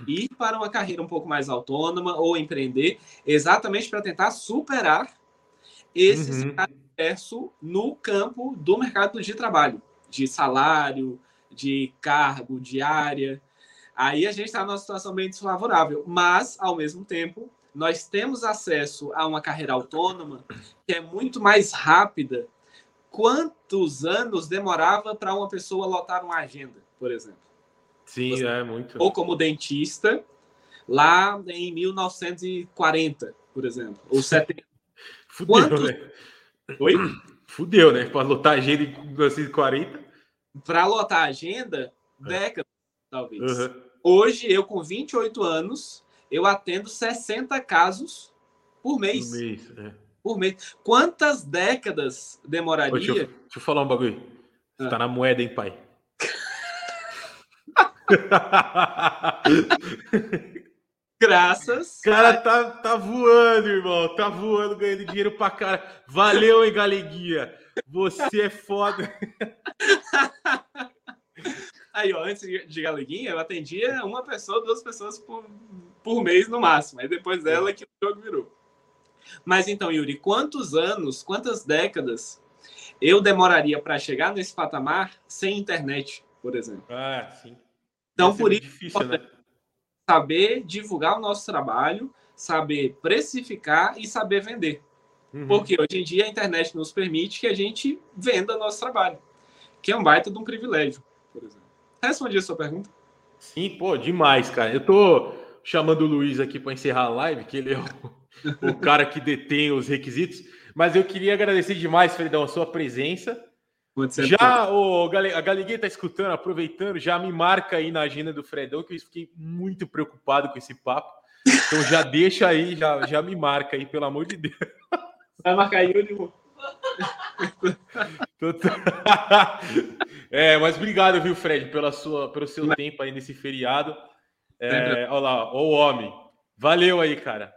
ir para uma carreira um pouco mais autônoma ou empreender, exatamente para tentar superar esse uhum. no campo do mercado de trabalho de salário, de cargo, de área. Aí a gente está numa situação bem desfavorável, mas, ao mesmo tempo, nós temos acesso a uma carreira autônoma que é muito mais rápida. Quantos anos demorava para uma pessoa lotar uma agenda, por exemplo? Sim, Você, é muito. Ou como dentista, lá em 1940, por exemplo, ou 70. Fudeu, Quantos... né? Oi? Fudeu, né? Para lotar agenda em 1940. Para lotar a agenda, é. décadas, talvez. Uhum. Hoje, eu com 28 anos, eu atendo 60 casos por mês. Por mês, é. Por mês. Quantas décadas demoraria? Ô, deixa, eu, deixa, eu, falar um bagulho. Você ah. tá na moeda, hein, pai? Graças. Cara, tá, tá voando, irmão. Tá voando, ganhando dinheiro pra cara. Valeu, hein, Galeguinha. Você é foda. Aí, ó, antes de Galeguinha, eu atendia uma pessoa, duas pessoas por, por mês no máximo. Aí depois dela que o jogo virou. Mas então, Yuri, quantos anos, quantas décadas eu demoraria para chegar nesse patamar sem internet? por exemplo. Ah, sim. Então, por isso, difícil, né? Saber divulgar o nosso trabalho, saber precificar e saber vender. Uhum. Porque hoje em dia a internet nos permite que a gente venda nosso trabalho, que é um baita de um privilégio, por exemplo. Respondi a sua pergunta. Sim, pô, demais, cara. Eu tô chamando o Luiz aqui para encerrar a live, que ele é o, o cara que detém os requisitos. Mas eu queria agradecer demais, Fredão, a sua presença. Certo. Já o a Galiguinha tá escutando, aproveitando, já me marca aí na agenda do Fredão, que eu fiquei muito preocupado com esse papo. Então já deixa aí, já, já me marca aí, pelo amor de Deus. Vai marcar Yuri. É, mas obrigado, viu, Fred, pela sua, pelo seu tempo aí nesse feriado. É, olha lá, o homem. Valeu aí, cara.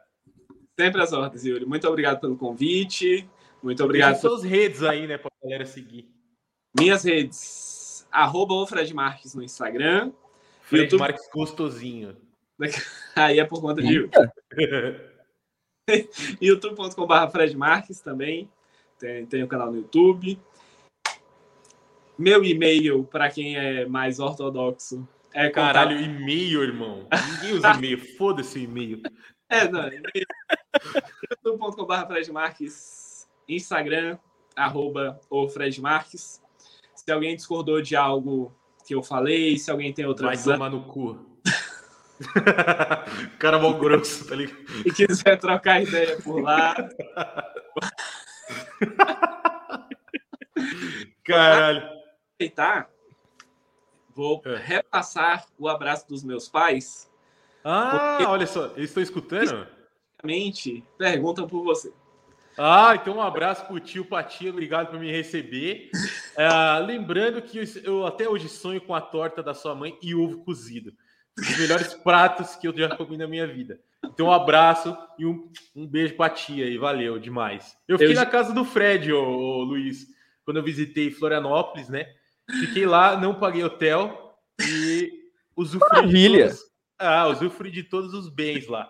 Sempre às ordens, Yuri. Muito obrigado pelo convite. Muito Obrigado pelas suas redes aí, né, pra galera seguir. Minhas redes. Arroba o Fred Marques no Instagram. Fred YouTube. Marques gostosinho. Aí é por conta de youtube.com.br Fred Marques também. Tem, tem o canal no YouTube. Meu e-mail, para quem é mais ortodoxo, é contato- Caralho, e-mail, irmão. Ninguém usa e-mail. Foda-se o e-mail. É, não. e-mail. youtube.com.br Fred Marques. Instagram, arroba o Fred Marques. Se alguém discordou de algo que eu falei, se alguém tem outra Vai visão tomar no cu. cara mal grosso, tá ligado? e quiser trocar ideia por lá, Caralho. aproveitar, vou É. repassar o abraço dos meus pais. Ah, olha só, eles estão escutando? Realmente, perguntam por você. Ah, então um abraço pro tio Patia, obrigado por me receber. Ah, lembrando que eu, até hoje sonho com a torta da sua mãe e ovo cozido. Os melhores pratos que eu já comi na minha vida. Então, um abraço e um, um beijo pra tia aí, valeu demais. Eu fiquei Eu- na casa do Fred, ô, ô, Luiz, quando eu visitei Florianópolis, né? Fiquei lá, não paguei hotel e usufruí de Maravilha. todos, ah, usufruí de todos os bens lá.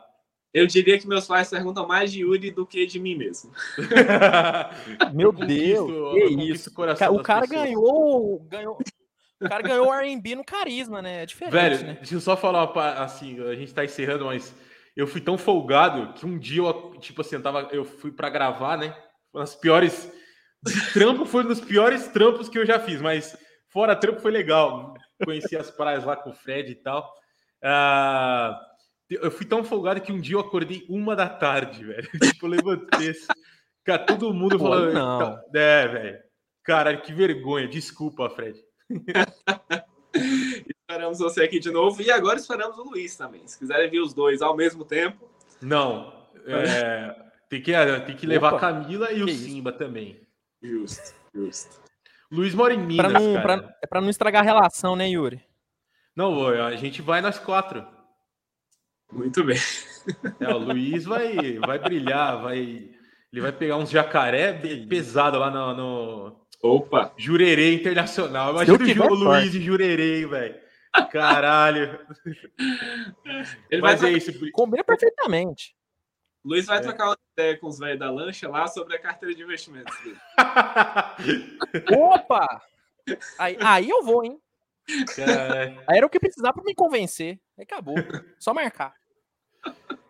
Eu diria que meus pais perguntam mais de Yuri do que de mim mesmo. Meu Deus, eu que isso. o coração O cara ganhou, ganhou. O cara ganhou o R&B no carisma, né? É diferente, Velho, né? deixa eu só falar assim, a gente tá encerrando, mas eu fui tão folgado que um dia eu, tipo assim, eu, tava, eu fui pra gravar, né? Uma das piores. Trampo foi um dos piores trampos que eu já fiz, mas fora trampo foi legal. Conheci as praias lá com o Fred e tal. Ah, eu fui tão folgado que um dia eu acordei uma da tarde, velho. Tipo, eu levantei. assim, Cara, todo mundo falando. não. É, velho. Caralho, que vergonha. Desculpa, Fred. Esperamos você aqui de novo. E agora esperamos o Luiz também. Se quiserem vir os dois ao mesmo tempo. Não. é, tem, que, tem que levar Opa, a Camila e o isso. Simba também. Justo, justo. Luiz mora em Minas, Pra não, cara. pra, é pra não estragar a relação, né, Yuri? Não, a gente vai nós quatro. Muito bem. É, o Luiz vai, vai brilhar, vai, ele vai pegar uns jacaré pesado lá no, no Opa! Jurerê Internacional. Imagina Ju- o. Luiz e Jurerê, hein, velho. Caralho. Ele vai Mas é trocar- isso. Combina perfeitamente. Luiz vai É. trocar uma ideia com os velhos da lancha lá sobre a carteira de investimentos dele. Opa! Aí, aí eu vou, hein? Aí era o que precisava pra me convencer. Aí acabou. Só marcar.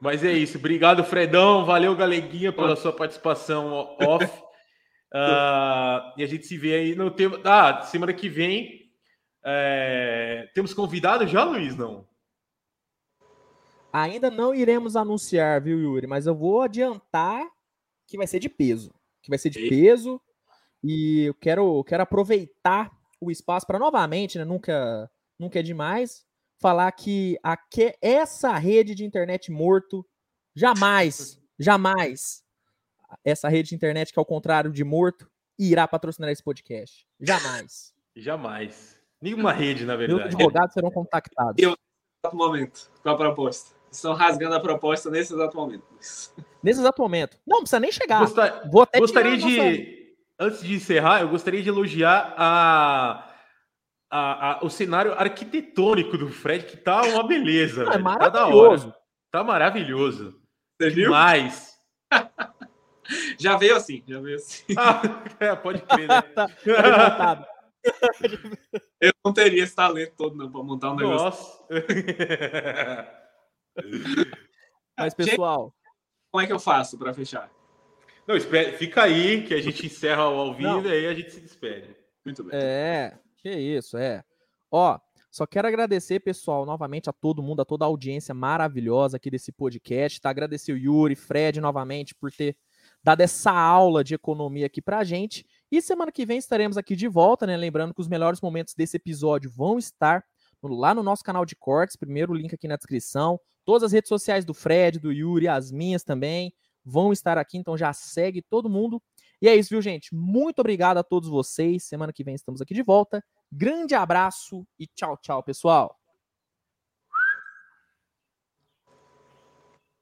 Mas é isso. Obrigado, Fredão. Valeu, Galeguinha, pela sua participação off. Ah, e a gente se vê aí no tema. Ah, semana que vem. é, Temos convidado já, Luiz? Não? Ainda não iremos anunciar, viu, Yuri? Mas eu vou adiantar que vai ser de peso. Que vai ser de peso. E eu quero, quero aproveitar o espaço para novamente, né? Nunca, nunca é demais, falar que aque- essa rede de internet morto jamais, jamais, essa rede de internet que ao contrário de morto, irá patrocinar esse podcast. Jamais. Jamais. Nenhuma rede, na Meus verdade. advogados serão contactados. Eu- exato momento com a proposta. Estão rasgando a proposta nesse exato momento. Nesse exato momento. Não, não precisa nem chegar. Gosta- Vou até Gostaria a de. Antes de encerrar, eu gostaria de elogiar a, a- a- o cenário arquitetônico do Fred, que tá uma beleza. Ah, é velho. Tá da maravilhoso. hora. Tá maravilhoso. Você viu? Demais. Já veio assim, já veio assim. Ah, é, pode crer, né? Tá revoltado. Eu não teria esse talento todo não para montar um negócio. Nossa. Mas, pessoal. Como é que eu faço para fechar? Não, espere, fica aí que a gente encerra ao vivo Não. e aí a gente se despede. Muito bem. É, que isso, é. Ó, só quero agradecer, pessoal, novamente a todo mundo, a toda a audiência maravilhosa aqui desse podcast, tá? Agradecer o Yuri, Fred, novamente, por ter dado essa aula de economia aqui pra gente. E semana que vem estaremos aqui de volta, né? Lembrando que os melhores momentos desse episódio vão estar lá no nosso canal de cortes, primeiro link aqui na descrição. Todas as redes sociais do Fred, do Yuri, as minhas também vão estar aqui, então já segue todo mundo. E é isso, viu, gente? Muito obrigado a todos vocês. Semana que vem estamos aqui de volta. Grande abraço e tchau, tchau, pessoal.